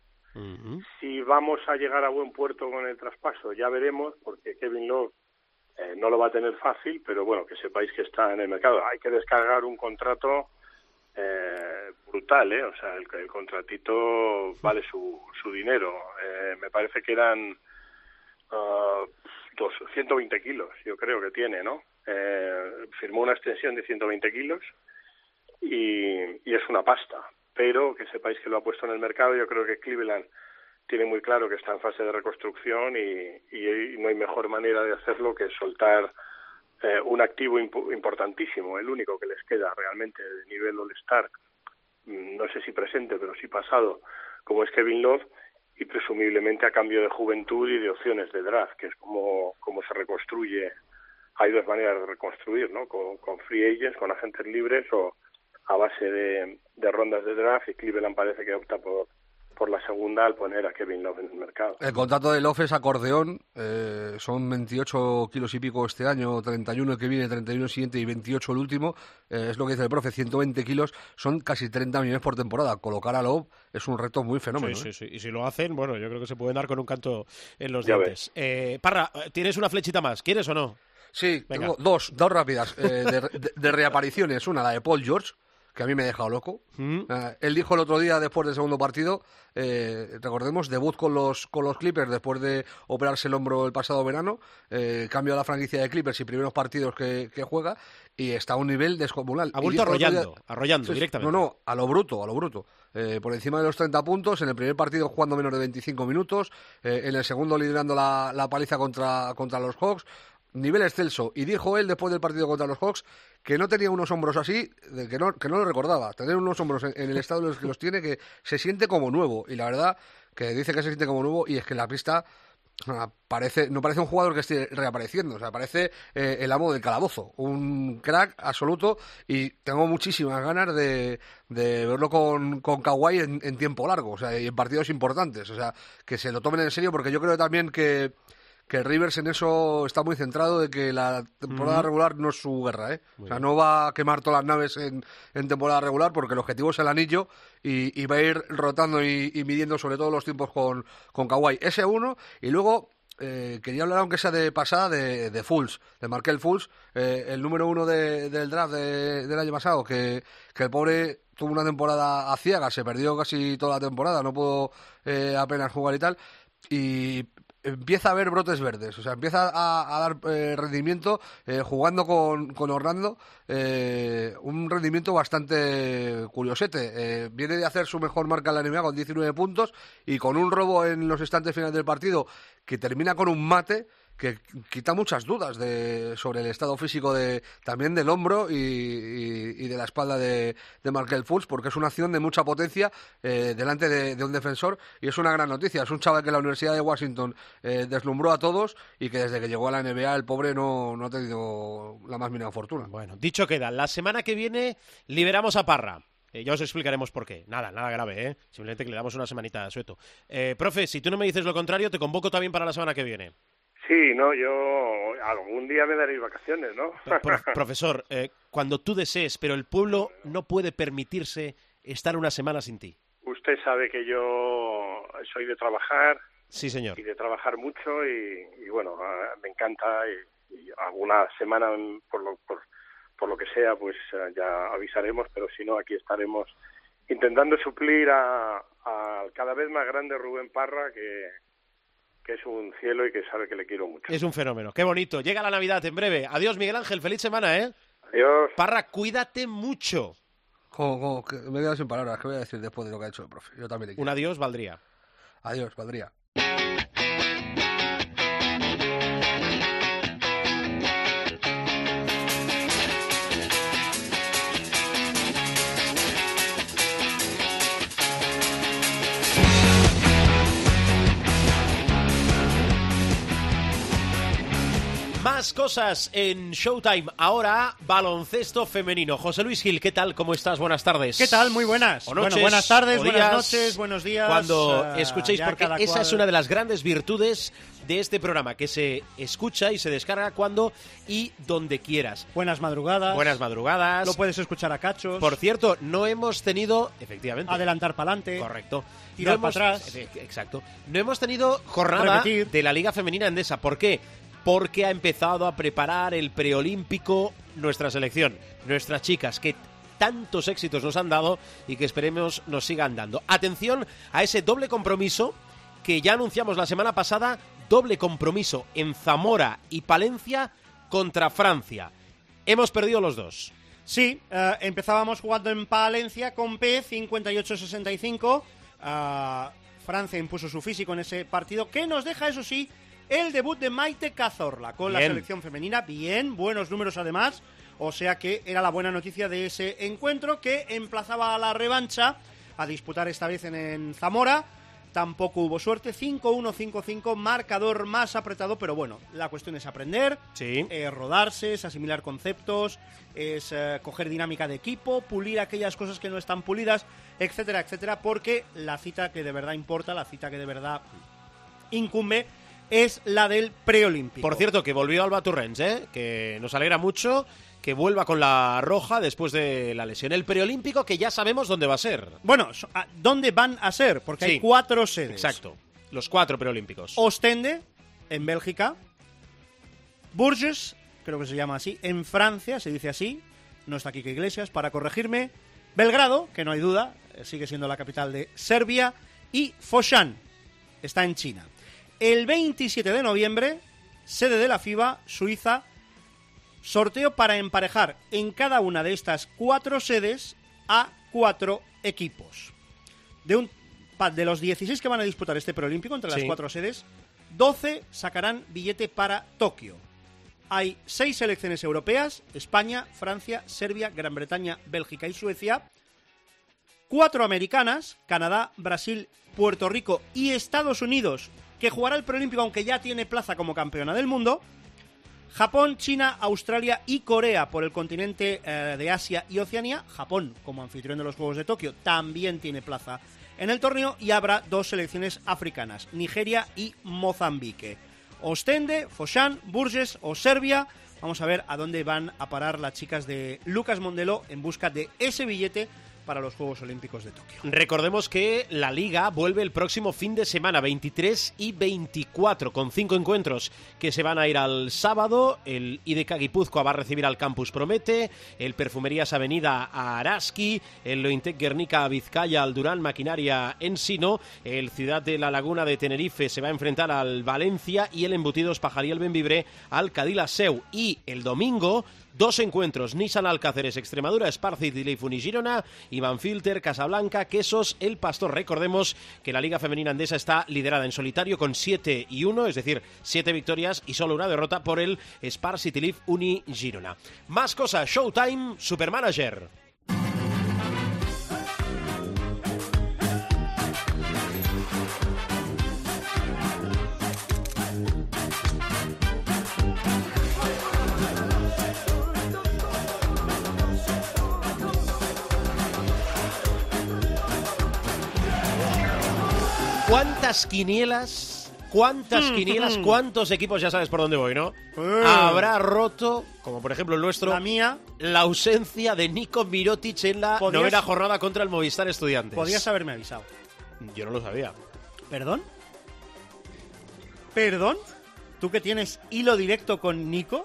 Speaker 3: Si vamos a llegar a buen puerto con el traspaso, ya veremos, porque Kevin Love eh, no lo va a tener fácil, pero bueno, que sepáis que está en el mercado. Hay que descargar un contrato eh, brutal, ¿eh? O sea, el, el contratito vale su, su dinero. Eh, me parece que eran ah, dos, 120 kilos, yo creo que tiene, ¿no? Eh, firmó una extensión de 120 kilos y, y es una pasta. Pero que sepáis que lo ha puesto en el mercado, yo creo que Cleveland tiene muy claro que está en fase de reconstrucción y, y no hay mejor manera de hacerlo que soltar eh, un activo impo- importantísimo, el único que les queda realmente de nivel All-Star, mm, no sé si presente, pero sí pasado, como es Kevin Love, y presumiblemente a cambio de juventud y de opciones de draft, que es como, como se reconstruye hay dos maneras de reconstruir, ¿no? Con, con free agents, con agentes libres o a base de rondas de draft y Cleveland parece que opta por, por la segunda al poner a Kevin Love en el mercado.
Speaker 4: El contrato de Love es acordeón, eh, son 28 kilos y pico este año, 31 el que viene, 31 el siguiente y 28 el último, eh, es lo que dice el profe, 120 kilos, son casi 30 millones por temporada. Colocar a Love es un reto muy fenómeno.
Speaker 1: Sí,
Speaker 4: ¿eh?
Speaker 1: sí, sí. Y si lo hacen, bueno, yo creo que se pueden dar con un canto en los
Speaker 3: Ya
Speaker 1: dientes. Eh, Parra, ¿tienes una flechita más? ¿Quieres o no?
Speaker 4: Sí,
Speaker 1: Venga.
Speaker 4: tengo dos, dos rápidas eh, de, de- de reapariciones. Una, la de Paul George, que a mí me ha dejado loco.
Speaker 1: Mm.
Speaker 4: Eh, él dijo el otro día, después del segundo partido, eh, recordemos, debut con los, con los Clippers después de operarse el hombro el pasado verano, eh, cambio a la franquicia de Clippers y primeros partidos que, que juega, y está a un nivel descomunal.
Speaker 1: Ha vuelto
Speaker 4: día-
Speaker 1: arrollando, arrollando
Speaker 4: Sí,
Speaker 1: directamente.
Speaker 4: No, no, a lo bruto, a lo bruto. Eh, por encima de los 30 puntos, en el primer partido jugando menos de 25 minutos, en el segundo liderando la, la paliza contra, contra los Hawks. Nivel excelso. Y dijo él después del partido contra los Hawks que no tenía unos hombros así, que, no, que no lo recordaba. Tener unos hombros en, el estado en el que los tiene, que se siente como nuevo. Y la verdad, que dice que se siente como nuevo, y es que la pista parece, no parece un jugador que esté reapareciendo, o sea, parece eh, el amo del calabozo, un crack absoluto y tengo muchísimas ganas de, de verlo con, con Kawhi en, en tiempo largo, o sea, y en partidos importantes, o sea, que se lo tomen en serio porque yo creo también que, que Rivers en eso está muy centrado de que la temporada regular no es su guerra, ¿eh? O sea, no va a quemar todas las naves en, en temporada regular porque el objetivo es el anillo y, y va a ir rotando y, y midiendo sobre todo los tiempos con, con Kawhi. Ese uno, y luego eh, quería hablar, aunque sea de pasada, de, de Fulls, de Markel Fulls, eh, el número uno de- del draft de- del año pasado, que, que el pobre tuvo una temporada a ciegas, se perdió casi toda la temporada, no pudo eh, apenas jugar y tal, y empieza a ver brotes verdes, o sea, empieza a, a dar eh, rendimiento eh, jugando con, con Orlando, eh, un rendimiento bastante curiosete. Eh, viene de hacer su mejor marca en la NBA con 19 puntos y con un robo en los instantes finales del partido que termina con un mate que quita muchas dudas de, sobre el estado físico de, también del hombro y, de la espalda de, de Markel Fultz, porque es una acción de mucha potencia eh, delante de, de un defensor y es una gran noticia. Es un chaval que la Universidad de Washington eh, deslumbró a todos y que desde que llegó a la NBA el pobre no, no ha tenido la más mínima fortuna.
Speaker 1: Bueno, dicho queda, la semana que viene liberamos a Parra. Eh, ya os explicaremos por qué. Nada, nada grave, ¿eh? Simplemente que le damos una semanita a sueto. Eh, profe, si tú no me dices lo contrario, te convoco también para la semana que viene.
Speaker 3: Sí, no, yo algún día me daréis vacaciones, ¿no?
Speaker 1: Pro- profesor, eh, cuando tú desees, pero el pueblo no puede permitirse estar una semana sin ti.
Speaker 3: Usted sabe que yo soy de trabajar
Speaker 1: Sí, señor.
Speaker 3: y de trabajar mucho y, y bueno, ah, me encanta y, y alguna semana por lo, por, por lo que sea, pues ah, ya avisaremos, pero si no, aquí estaremos intentando suplir a- al cada vez más grande Rubén Parra, que, que es un cielo y que sabe que le quiero mucho.
Speaker 1: Es un fenómeno. Qué bonito. Llega la Navidad en breve. Adiós, Miguel Ángel. Feliz semana, ¿eh?
Speaker 3: Adiós.
Speaker 1: Parra, cuídate mucho.
Speaker 4: Jo, jo, que me he quedado sin palabras. ¿Qué voy a decir después de lo que ha hecho el profe? Yo también le quiero.
Speaker 1: Un adiós valdría.
Speaker 4: Adiós, Valdría.
Speaker 1: Cosas en Showtime. Ahora, baloncesto femenino. José Luis Gil, ¿qué tal? ¿Cómo estás? Buenas tardes.
Speaker 6: ¿Qué tal? Muy buenas. Bueno, buenas tardes,
Speaker 1: o
Speaker 6: buenas
Speaker 1: días,
Speaker 6: noches, buenos días.
Speaker 1: Cuando
Speaker 6: eh,
Speaker 1: escuchéis, porque
Speaker 6: cada
Speaker 1: esa
Speaker 6: cual-
Speaker 1: es una de las grandes virtudes de este programa, que se escucha y se descarga cuando y donde quieras.
Speaker 6: Buenas madrugadas.
Speaker 1: Buenas madrugadas.
Speaker 6: Lo puedes escuchar a cachos.
Speaker 1: Por cierto, no hemos tenido, efectivamente,
Speaker 6: adelantar para adelante.
Speaker 1: correcto,
Speaker 6: tirar
Speaker 1: no hemos-
Speaker 6: para atrás.
Speaker 1: exacto, no hemos tenido jornada
Speaker 6: Repetir.
Speaker 1: de la Liga Femenina Endesa. ¿Por qué? Porque ha empezado a preparar el preolímpico nuestra selección, nuestras chicas que tantos éxitos nos han dado y que esperemos nos sigan dando. Atención a ese doble compromiso que ya anunciamos la semana pasada, doble compromiso en Zamora y Palencia contra Francia. Hemos perdido los dos.
Speaker 6: Sí, eh, empezábamos jugando en Palencia con P 58-65. Ah, Francia impuso su físico en ese partido que nos deja, eso sí, el debut de Maite Cazorla con la selección femenina. Bien, buenos números además. O sea que era la buena noticia de ese encuentro que emplazaba a la revancha a disputar esta vez en, en Zamora. tampoco hubo suerte. 5-1, 5-5, marcador más apretado, pero bueno, la cuestión es aprender,
Speaker 1: Sí.
Speaker 6: eh, rodarse, es asimilar conceptos, es eh, coger dinámica de equipo, pulir aquellas cosas que no están pulidas, etcétera, etcétera, porque la cita que de verdad importa, la cita que de verdad incumbe, es la del preolímpico.
Speaker 1: Por cierto, que volvió Alba Turrens, ¿eh? que nos alegra mucho que vuelva con la roja después de la lesión. El preolímpico que ya sabemos dónde va a ser.
Speaker 6: Bueno, so- ¿a ¿dónde van a ser? Porque
Speaker 1: Sí.
Speaker 6: hay cuatro sedes.
Speaker 1: Exacto. Los cuatro preolímpicos.
Speaker 6: Ostende, en Bélgica. Bourges, creo que se llama así. En Francia, se dice así. No está Kike Iglesias para corregirme. Belgrado, que no hay duda, eh, sigue siendo la capital de Serbia. Y Foshan, está en China. El 27 de noviembre, sede de la FIBA, Suiza. Sorteo para emparejar en cada una de estas cuatro sedes a cuatro equipos. De, un, de los 16 que van a disputar este preolímpico entre las
Speaker 1: Sí.
Speaker 6: cuatro sedes, 12 sacarán billete para Tokio. Hay seis selecciones europeas, España, Francia, Serbia, Gran Bretaña, Bélgica y Suecia. Cuatro americanas, Canadá, Brasil, Puerto Rico y Estados Unidos, que jugará el preolímpico aunque ya tiene plaza como campeona del mundo. Japón, China, Australia y Corea por el continente eh, de Asia y Oceanía. Japón, como anfitrión de los Juegos de Tokio, también tiene plaza en el torneo y habrá dos selecciones africanas, Nigeria y Mozambique. Ostende, Foshan, Burges o Serbia. Vamos a ver a dónde van a parar las chicas de Lucas Mondelo en busca de ese billete para los Juegos Olímpicos de Tokio.
Speaker 1: Recordemos que la liga vuelve el próximo fin de semana, 23 y 24, con cinco encuentros que se van a ir al sábado. El IDK Guipúzcoa va a recibir al Campus Promete, el Perfumerías Avenida a Araski, el Lointec Guernica a Vizcaya al Durán Maquinaria Ensino, el Ciudad de la Laguna de Tenerife se va a enfrentar al Valencia y el Embutidos Pajariel Benvibre al Cadila Seu. Y el domingo Dos encuentros, Nissan Alcáceres, Extremadura, Esparci, Tilifun y Girona, Iván Filter, Casablanca, Quesos, El Pastor. Recordemos que la Liga Femenina Andesa está liderada en solitario con 7 y 1, es decir, 7 victorias y solo una derrota por el Sparci, Tilif, Uni, Girona. Más cosas, Showtime, Supermanager. ¿Cuántas quinielas? ¿Cuántas quinielas? ¿Cuántos equipos ya sabes por dónde voy, no?
Speaker 6: Eh.
Speaker 1: Habrá roto, como por ejemplo el nuestro,
Speaker 6: La mía,
Speaker 1: la ausencia de Nico Mirotic en la
Speaker 6: Podías-
Speaker 1: novena jornada contra el Movistar Estudiantes.
Speaker 6: podías haberme avisado.
Speaker 1: Yo no lo sabía.
Speaker 6: ¿Perdón? ¿Perdón? ¿Tú que tienes hilo directo con Nico?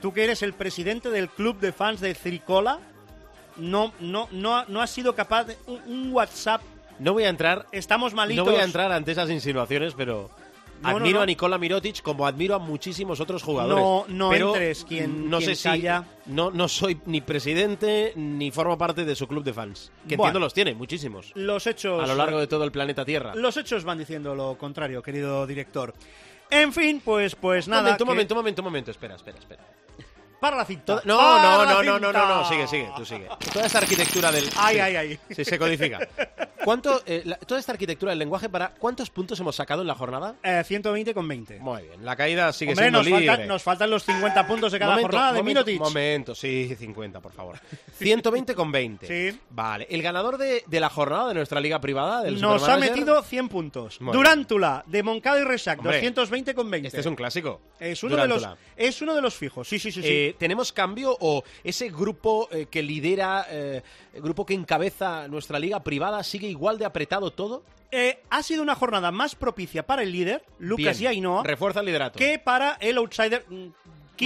Speaker 6: ¿Tú que eres el presidente del club de fans de Tricola? No, no, no, no has sido capaz de un, un WhatsApp.
Speaker 1: No voy a entrar,
Speaker 6: Estamos malitos.
Speaker 1: no voy a entrar ante esas insinuaciones, pero
Speaker 6: No, no,
Speaker 1: admiro
Speaker 6: no.
Speaker 1: a Nicola Mirotic como admiro a muchísimos otros jugadores.
Speaker 6: No, no
Speaker 1: pero
Speaker 6: entres, quien-
Speaker 1: no
Speaker 6: quien
Speaker 1: sé
Speaker 6: calla.
Speaker 1: si no no soy ni presidente ni formo parte de su club de fans, que
Speaker 6: Bueno.
Speaker 1: entiendo los tiene muchísimos
Speaker 6: Los hechos.
Speaker 1: a lo largo de todo el planeta Tierra.
Speaker 6: Los hechos van diciendo lo contrario, querido director. En fin, pues, pues
Speaker 1: Un
Speaker 6: nada.
Speaker 1: momento, un
Speaker 6: que-
Speaker 1: momento, un momento, un momento, espera, espera, espera.
Speaker 6: Para la cinta.
Speaker 1: No, no, no, no, no, no, no, sigue, sigue, tú sigue. Toda esta arquitectura del...
Speaker 6: Ay,
Speaker 1: sí,
Speaker 6: ay, ay.
Speaker 1: Sí, se codifica. ¿Cuánto, eh, la- toda esta arquitectura del lenguaje, para ¿cuántos puntos hemos sacado en la jornada?
Speaker 6: Eh, 120 con 20.
Speaker 1: Muy bien, la caída sigue
Speaker 6: Hombre,
Speaker 1: siendo
Speaker 6: nos,
Speaker 1: libre.
Speaker 6: faltan, nos faltan los 50 puntos de cada
Speaker 1: Momento,
Speaker 6: jornada de Mirotic.
Speaker 1: Momento, sí, 50, por favor. 120 con 20.
Speaker 6: Sí.
Speaker 1: Vale, el ganador de, de la jornada de nuestra liga privada, del
Speaker 6: Nos ha metido 100 puntos.
Speaker 1: Muy
Speaker 6: Durántula, de Moncada y Resac,
Speaker 1: Hombre,
Speaker 6: 220 con 20.
Speaker 1: Este es un clásico.
Speaker 6: Es uno, de los, es uno de los fijos. Sí, sí, sí. sí.
Speaker 1: Eh, ¿Tenemos cambio o ese grupo eh, que lidera, eh, el grupo que encabeza nuestra liga privada sigue igual de apretado todo?
Speaker 6: Eh, ha sido una jornada más propicia para el líder, Lucas
Speaker 1: Bien,
Speaker 6: y Ainhoa,
Speaker 1: Refuerza el liderato.
Speaker 6: que para el outsider mm,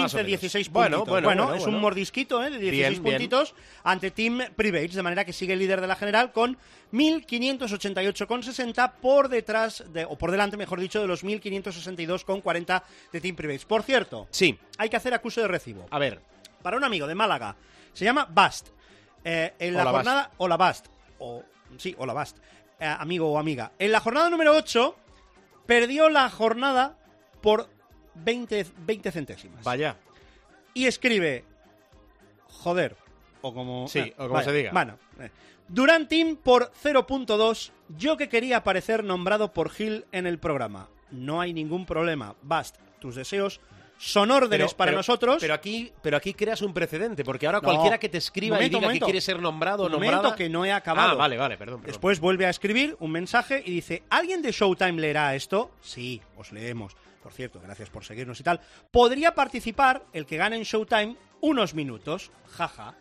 Speaker 6: 15,
Speaker 1: menos.
Speaker 6: 16
Speaker 1: Bueno,
Speaker 6: puntitos.
Speaker 1: bueno, bueno,
Speaker 6: es un mordisquito ¿eh? de 16
Speaker 1: Bien, bien.
Speaker 6: puntitos ante Team Privates, de manera que sigue el líder de la general con 1.588,60 por detrás, de, o por delante, mejor dicho, de los 1.562,40 de Team Privates. Por cierto,
Speaker 1: Sí,
Speaker 6: hay que hacer acuse de recibo.
Speaker 1: a ver.
Speaker 6: Para un amigo de Málaga, se llama Bast. Eh, en la
Speaker 1: Hola, Bast.
Speaker 6: jornada. Hola Bast. O, sí, hola Bast. Eh, amigo o amiga. En la jornada número 8, perdió la jornada por 20, 20 centésimas.
Speaker 1: Vaya.
Speaker 6: Y escribe: Joder, o como...
Speaker 1: Sí, o como se diga.
Speaker 6: Bueno, eh. Durant Team por 0.2. Yo que quería aparecer nombrado por Gil en el programa. No hay ningún problema. Bast, tus deseos son órdenes para nosotros.
Speaker 1: Pero aquí, pero aquí creas un precedente, porque ahora
Speaker 6: No.
Speaker 1: cualquiera que te escriba
Speaker 6: Momento,
Speaker 1: y diga
Speaker 6: momento.
Speaker 1: que quiere ser nombrado o
Speaker 6: Un momento
Speaker 1: nombrada...
Speaker 6: que no he acabado.
Speaker 1: Ah, vale, vale, perdón. perdón.
Speaker 6: Después vuelve a escribir un mensaje y dice, ¿alguien de Showtime leerá esto? Sí, os leemos. Por cierto, gracias por seguirnos y tal. Podría participar el que gane en Showtime unos minutos. Jaja.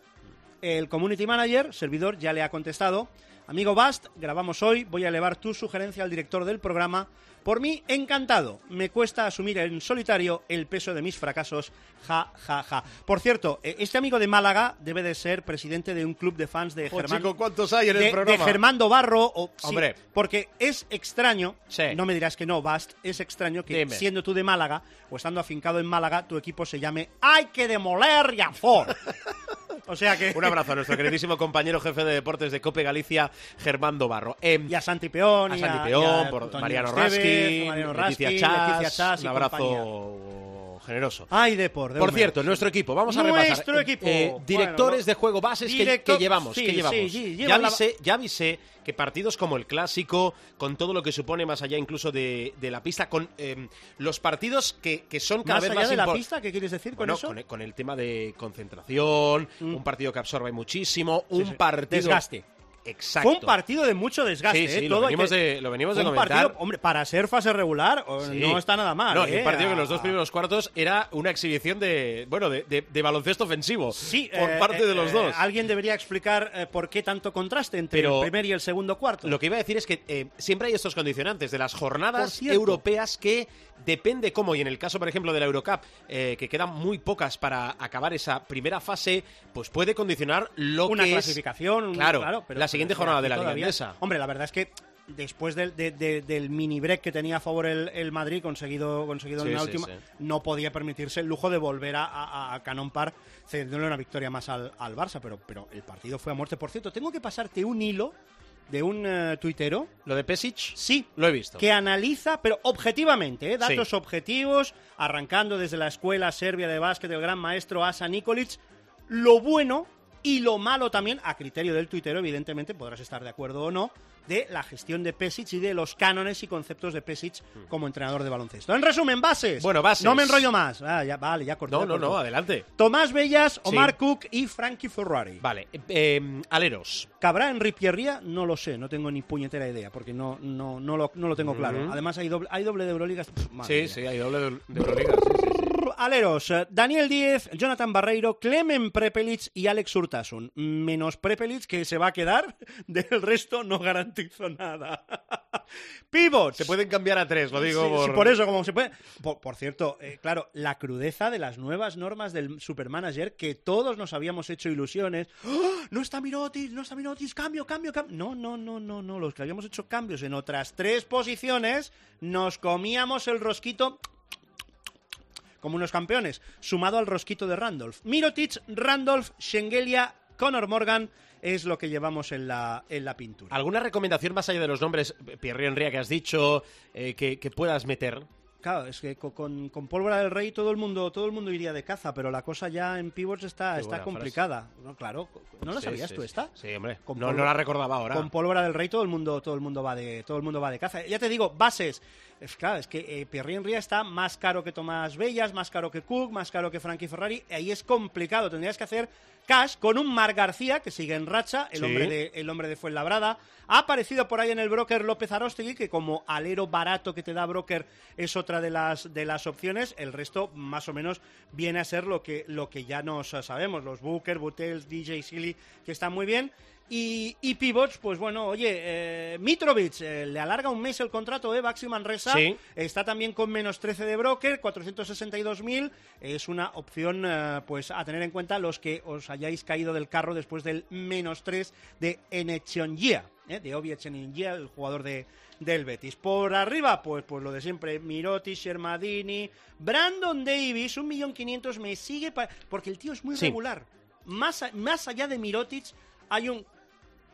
Speaker 6: El community manager, servidor, ya le ha contestado. Amigo Bast, grabamos hoy. Voy a elevar tu sugerencia al director del programa. Por mí, encantado. Me cuesta asumir en solitario el peso de mis fracasos. Ja, ja, ja. Por cierto, eh, este amigo de Málaga debe de ser presidente de un club de fans de Germán.
Speaker 1: chico, ¿cuántos hay en
Speaker 6: de,
Speaker 1: el programa?
Speaker 6: de Germando Barro. O, sí,
Speaker 1: Hombre.
Speaker 6: Porque es extraño,
Speaker 1: Sí.
Speaker 6: no me dirás que no, Bast, es extraño que
Speaker 1: Dime.
Speaker 6: siendo tú de Málaga o estando afincado en Málaga, tu equipo se llame Hay que demoler y afor. o sea que...
Speaker 1: Un abrazo a nuestro queridísimo compañero jefe de deportes de Cope Galicia, Germando Barro. Em,
Speaker 6: Y a Santi Peón,
Speaker 1: a Santi Peón,
Speaker 6: y a
Speaker 1: por Mariano Raskin,
Speaker 6: Mariano
Speaker 1: Leticia Chas,
Speaker 6: Leticia Chas y
Speaker 1: un
Speaker 6: compañía.
Speaker 1: Generoso.
Speaker 6: Ay, Depor, de
Speaker 1: Por cierto, nuestro equipo, vamos a repasar.
Speaker 6: Nuestro
Speaker 1: Eh,
Speaker 6: equipo.
Speaker 1: eh, directores de juego bases que-
Speaker 6: Directo-
Speaker 1: que, llevamos,
Speaker 6: sí,
Speaker 1: que llevamos.
Speaker 6: sí, sí,
Speaker 1: ya,
Speaker 6: la-
Speaker 1: avisé, ya avisé que partidos como el clásico, con todo lo que supone más allá incluso de, de la pista, con eh, los partidos que, que son cada
Speaker 6: Más
Speaker 1: vez
Speaker 6: allá
Speaker 1: más
Speaker 6: de la pista, ¿qué quieres decir con eso?
Speaker 1: con, el- con el tema de concentración, un partido que absorbe muchísimo, un partido...
Speaker 6: Desgaste.
Speaker 1: Exacto.
Speaker 6: Fue un partido de mucho desgaste,
Speaker 1: Sí, sí,
Speaker 6: ¿eh?
Speaker 1: lo
Speaker 6: Todo hay
Speaker 1: venimos
Speaker 6: que-
Speaker 1: de- lo venimos de
Speaker 6: Fue un
Speaker 1: comentar.
Speaker 6: partido, hombre, para ser fase regular,
Speaker 1: Sí.
Speaker 6: no está nada mal.
Speaker 1: No,
Speaker 6: ¿eh?
Speaker 1: un partido que en los dos primeros cuartos era una exhibición de, bueno, de, de- de baloncesto ofensivo.
Speaker 6: Sí,
Speaker 1: por
Speaker 6: eh,
Speaker 1: parte de
Speaker 6: eh,
Speaker 1: los dos.
Speaker 6: alguien debería explicar por qué tanto contraste entre
Speaker 1: Pero-
Speaker 6: el primer y el segundo cuarto.
Speaker 1: Lo que iba a decir es que siempre hay estos condicionantes de las jornadas europeas que depende cómo, y en el caso, por ejemplo, de la Eurocup, eh, que quedan muy pocas para acabar esa primera fase, pues puede condicionar lo
Speaker 6: una
Speaker 1: que
Speaker 6: clasificación,
Speaker 1: es
Speaker 6: un-
Speaker 1: claro,
Speaker 6: pero-
Speaker 1: siguiente jornada de la Liga Endesa.
Speaker 6: Hombre, la verdad es que después del, de- de- del mini break que tenía a favor el, el Madrid, conseguido, conseguido
Speaker 1: Sí,
Speaker 6: en la
Speaker 1: sí,
Speaker 6: última,
Speaker 1: sí.
Speaker 6: no podía permitirse el lujo de volver a, a, a Canon Park cediéndole una victoria más al, al Barça, pero, pero el partido fue a muerte. Por cierto, tengo que pasarte un hilo de un eh, tuitero,
Speaker 1: Lo de Pesic,
Speaker 6: sí,
Speaker 1: lo he visto.
Speaker 6: que analiza, pero objetivamente, ¿eh? datos objetivos, arrancando desde la escuela serbia de básquet del gran maestro Asa Nikolic, lo bueno y lo malo también, a criterio del tuitero, evidentemente, podrás estar de acuerdo o no, de la gestión de Pesic y de los cánones y conceptos de Pesic como entrenador de baloncesto. En resumen, bases.
Speaker 1: Hmm. Bueno, bases.
Speaker 6: No me enrollo más. Ah, ya, vale, ya corté.
Speaker 1: No, no, no, adelante.
Speaker 6: Tomás Bellas, Omar
Speaker 1: Sí.
Speaker 6: Cook y Frankie Ferrari.
Speaker 1: Vale, eh, aleros.
Speaker 6: ¿Cabrá en Ripierría? No lo sé, no tengo ni puñetera idea, porque no, no, no, lo, no lo tengo claro.
Speaker 1: Ujú.
Speaker 6: Además, hay doble, hay doble de Euroligas. Pff,
Speaker 1: Sí,
Speaker 6: mía.
Speaker 1: sí, hay doble de, de Euroliga, sí, sí, sí.
Speaker 6: Aleros, Daniel Díez, Jonathan Barreiro, Clemen Prepelic y Alex Urtasun. Menos Prepelic, que se va a quedar, del resto no garantizo nada. Pivots.
Speaker 1: Se pueden cambiar a tres, lo digo
Speaker 6: Sí,
Speaker 1: por...
Speaker 6: sí, por eso, como se puede. Por, por cierto, eh, claro, la crudeza de las nuevas normas del Supermanager que todos nos habíamos hecho ilusiones. ¡Oh! No está Mirotis, no está Mirotis, cambio, cambio, cambio. No, no, no, no, no. Los que habíamos hecho cambios en otras tres posiciones, nos comíamos el rosquito como unos campeones, sumado al rosquito de Randolph. Mirotic, Randolph, Schengelia, Conor Morgan es lo que llevamos en la, en la pintura.
Speaker 1: ¿Alguna recomendación más allá de los nombres, Pierre Henry, que has dicho, eh, que puedas meter?
Speaker 6: Claro, es que co- con, con pólvora del rey todo el mundo todo el mundo iría de caza, pero la cosa ya en pivots está,
Speaker 1: Qué
Speaker 6: está complicada. No, claro, ¿no la
Speaker 1: Sí,
Speaker 6: sabías
Speaker 1: sí,
Speaker 6: tú esta?
Speaker 1: Sí, hombre.
Speaker 6: Con
Speaker 1: no, la recordaba ahora.
Speaker 6: Con pólvora del rey todo el mundo todo el mundo va de todo el mundo va de caza. Ya te digo, bases. Es, claro, es que eh, Pierre Henry está más caro que Tomás Bellas, más caro que Cook, más caro que Frankie Ferrari. Ahí es complicado. Tendrías que hacer cash con un Mar García que sigue en racha, el
Speaker 1: Sí.
Speaker 6: hombre de el hombre de Fuenlabrada. Ha aparecido por ahí en el broker López Arostegui, que como alero barato que te da broker es otra de las de las opciones. El resto más o menos viene a ser lo que lo que ya nos sabemos. Los Booker, Butels, DJ Silly, que están muy bien. Y, y pivots, pues bueno, oye, eh, Mitrovic eh, le alarga un mes el contrato, ¿eh? Baxi Manresa.
Speaker 1: Sí.
Speaker 6: Está también con menos 13 de broker, 462.000. Es una opción, eh, pues, a tener en cuenta los que os hayáis caído del carro después del menos 3 de Enechongia, ¿eh? de Obi el jugador de, del Betis. Por arriba, pues, pues lo de siempre, Miroti, Shermadini, Brandon Davis, 1.500.000, me sigue, porque el tío es muy
Speaker 1: Sí.
Speaker 6: regular. Más, más allá de Mirotic, hay un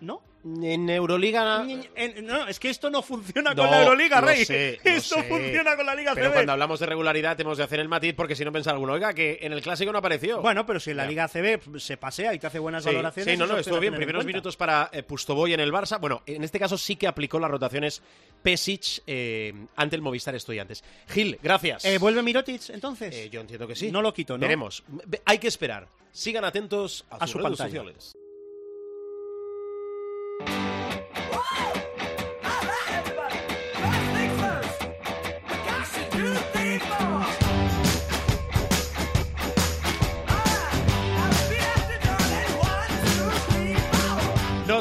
Speaker 6: ¿No?
Speaker 1: En Euroliga...
Speaker 6: En- no, es que esto no funciona
Speaker 1: No,
Speaker 6: con la Euroliga,
Speaker 1: lo
Speaker 6: Rey.
Speaker 1: sé, lo
Speaker 6: esto
Speaker 1: sé.
Speaker 6: funciona con la Liga
Speaker 1: Pero
Speaker 6: CB.
Speaker 1: cuando hablamos de regularidad tenemos de hacer el matiz porque si no pensar alguno, oiga, que en el clásico no apareció.
Speaker 6: Bueno, pero si en la. Liga CB se pasea y te hace buenas
Speaker 1: Sí,
Speaker 6: valoraciones.
Speaker 1: sí, no, no, estuvo bien. Primeros minutos para eh, Pustoboy en el Barça. Bueno, en este caso sí que aplicó las rotaciones Pesic eh, ante el Movistar Estudiantes. Gil, gracias.
Speaker 6: Eh, ¿Vuelve Mirotic entonces?
Speaker 1: Eh, yo entiendo que sí.
Speaker 6: No lo quito, ¿no?
Speaker 1: Veremos. Ve- Hay que esperar. Sigan atentos a,
Speaker 6: A
Speaker 1: sus
Speaker 6: su
Speaker 1: redes
Speaker 6: pantalla.
Speaker 1: sociales.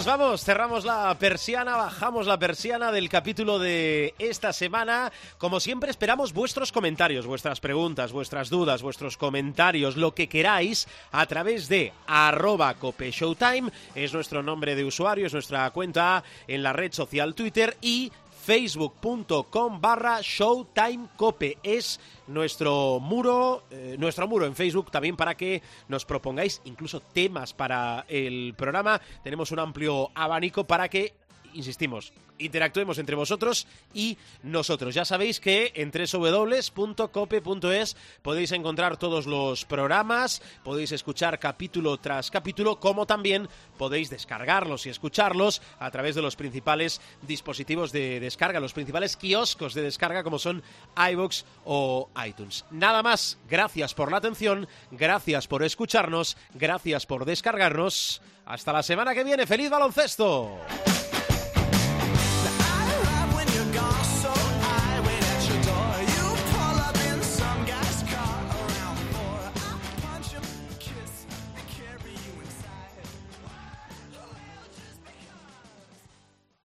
Speaker 1: Vamos, cerramos la persiana, bajamos la persiana del capítulo de esta semana. Como siempre, esperamos vuestros comentarios, vuestras preguntas, vuestras dudas, vuestros comentarios, lo que queráis, a través de arroba cope showtime, es nuestro nombre de usuario, es nuestra cuenta en la red social Twitter y facebook.com barra showtimecope. Es nuestro muro eh, nuestro muro en Facebook también para que nos propongáis incluso temas para el programa. Tenemos un amplio abanico para que insistimos interactuemos entre vosotros y nosotros. Ya sabéis que en www.cope.es podéis encontrar todos los programas, podéis escuchar capítulo tras capítulo, como también podéis descargarlos y escucharlos a través de los principales dispositivos de descarga, los principales kioscos de descarga como son iVoox o iTunes. Nada más, gracias por la atención, gracias por escucharnos, gracias por descargarnos. Hasta la semana que viene, feliz baloncesto.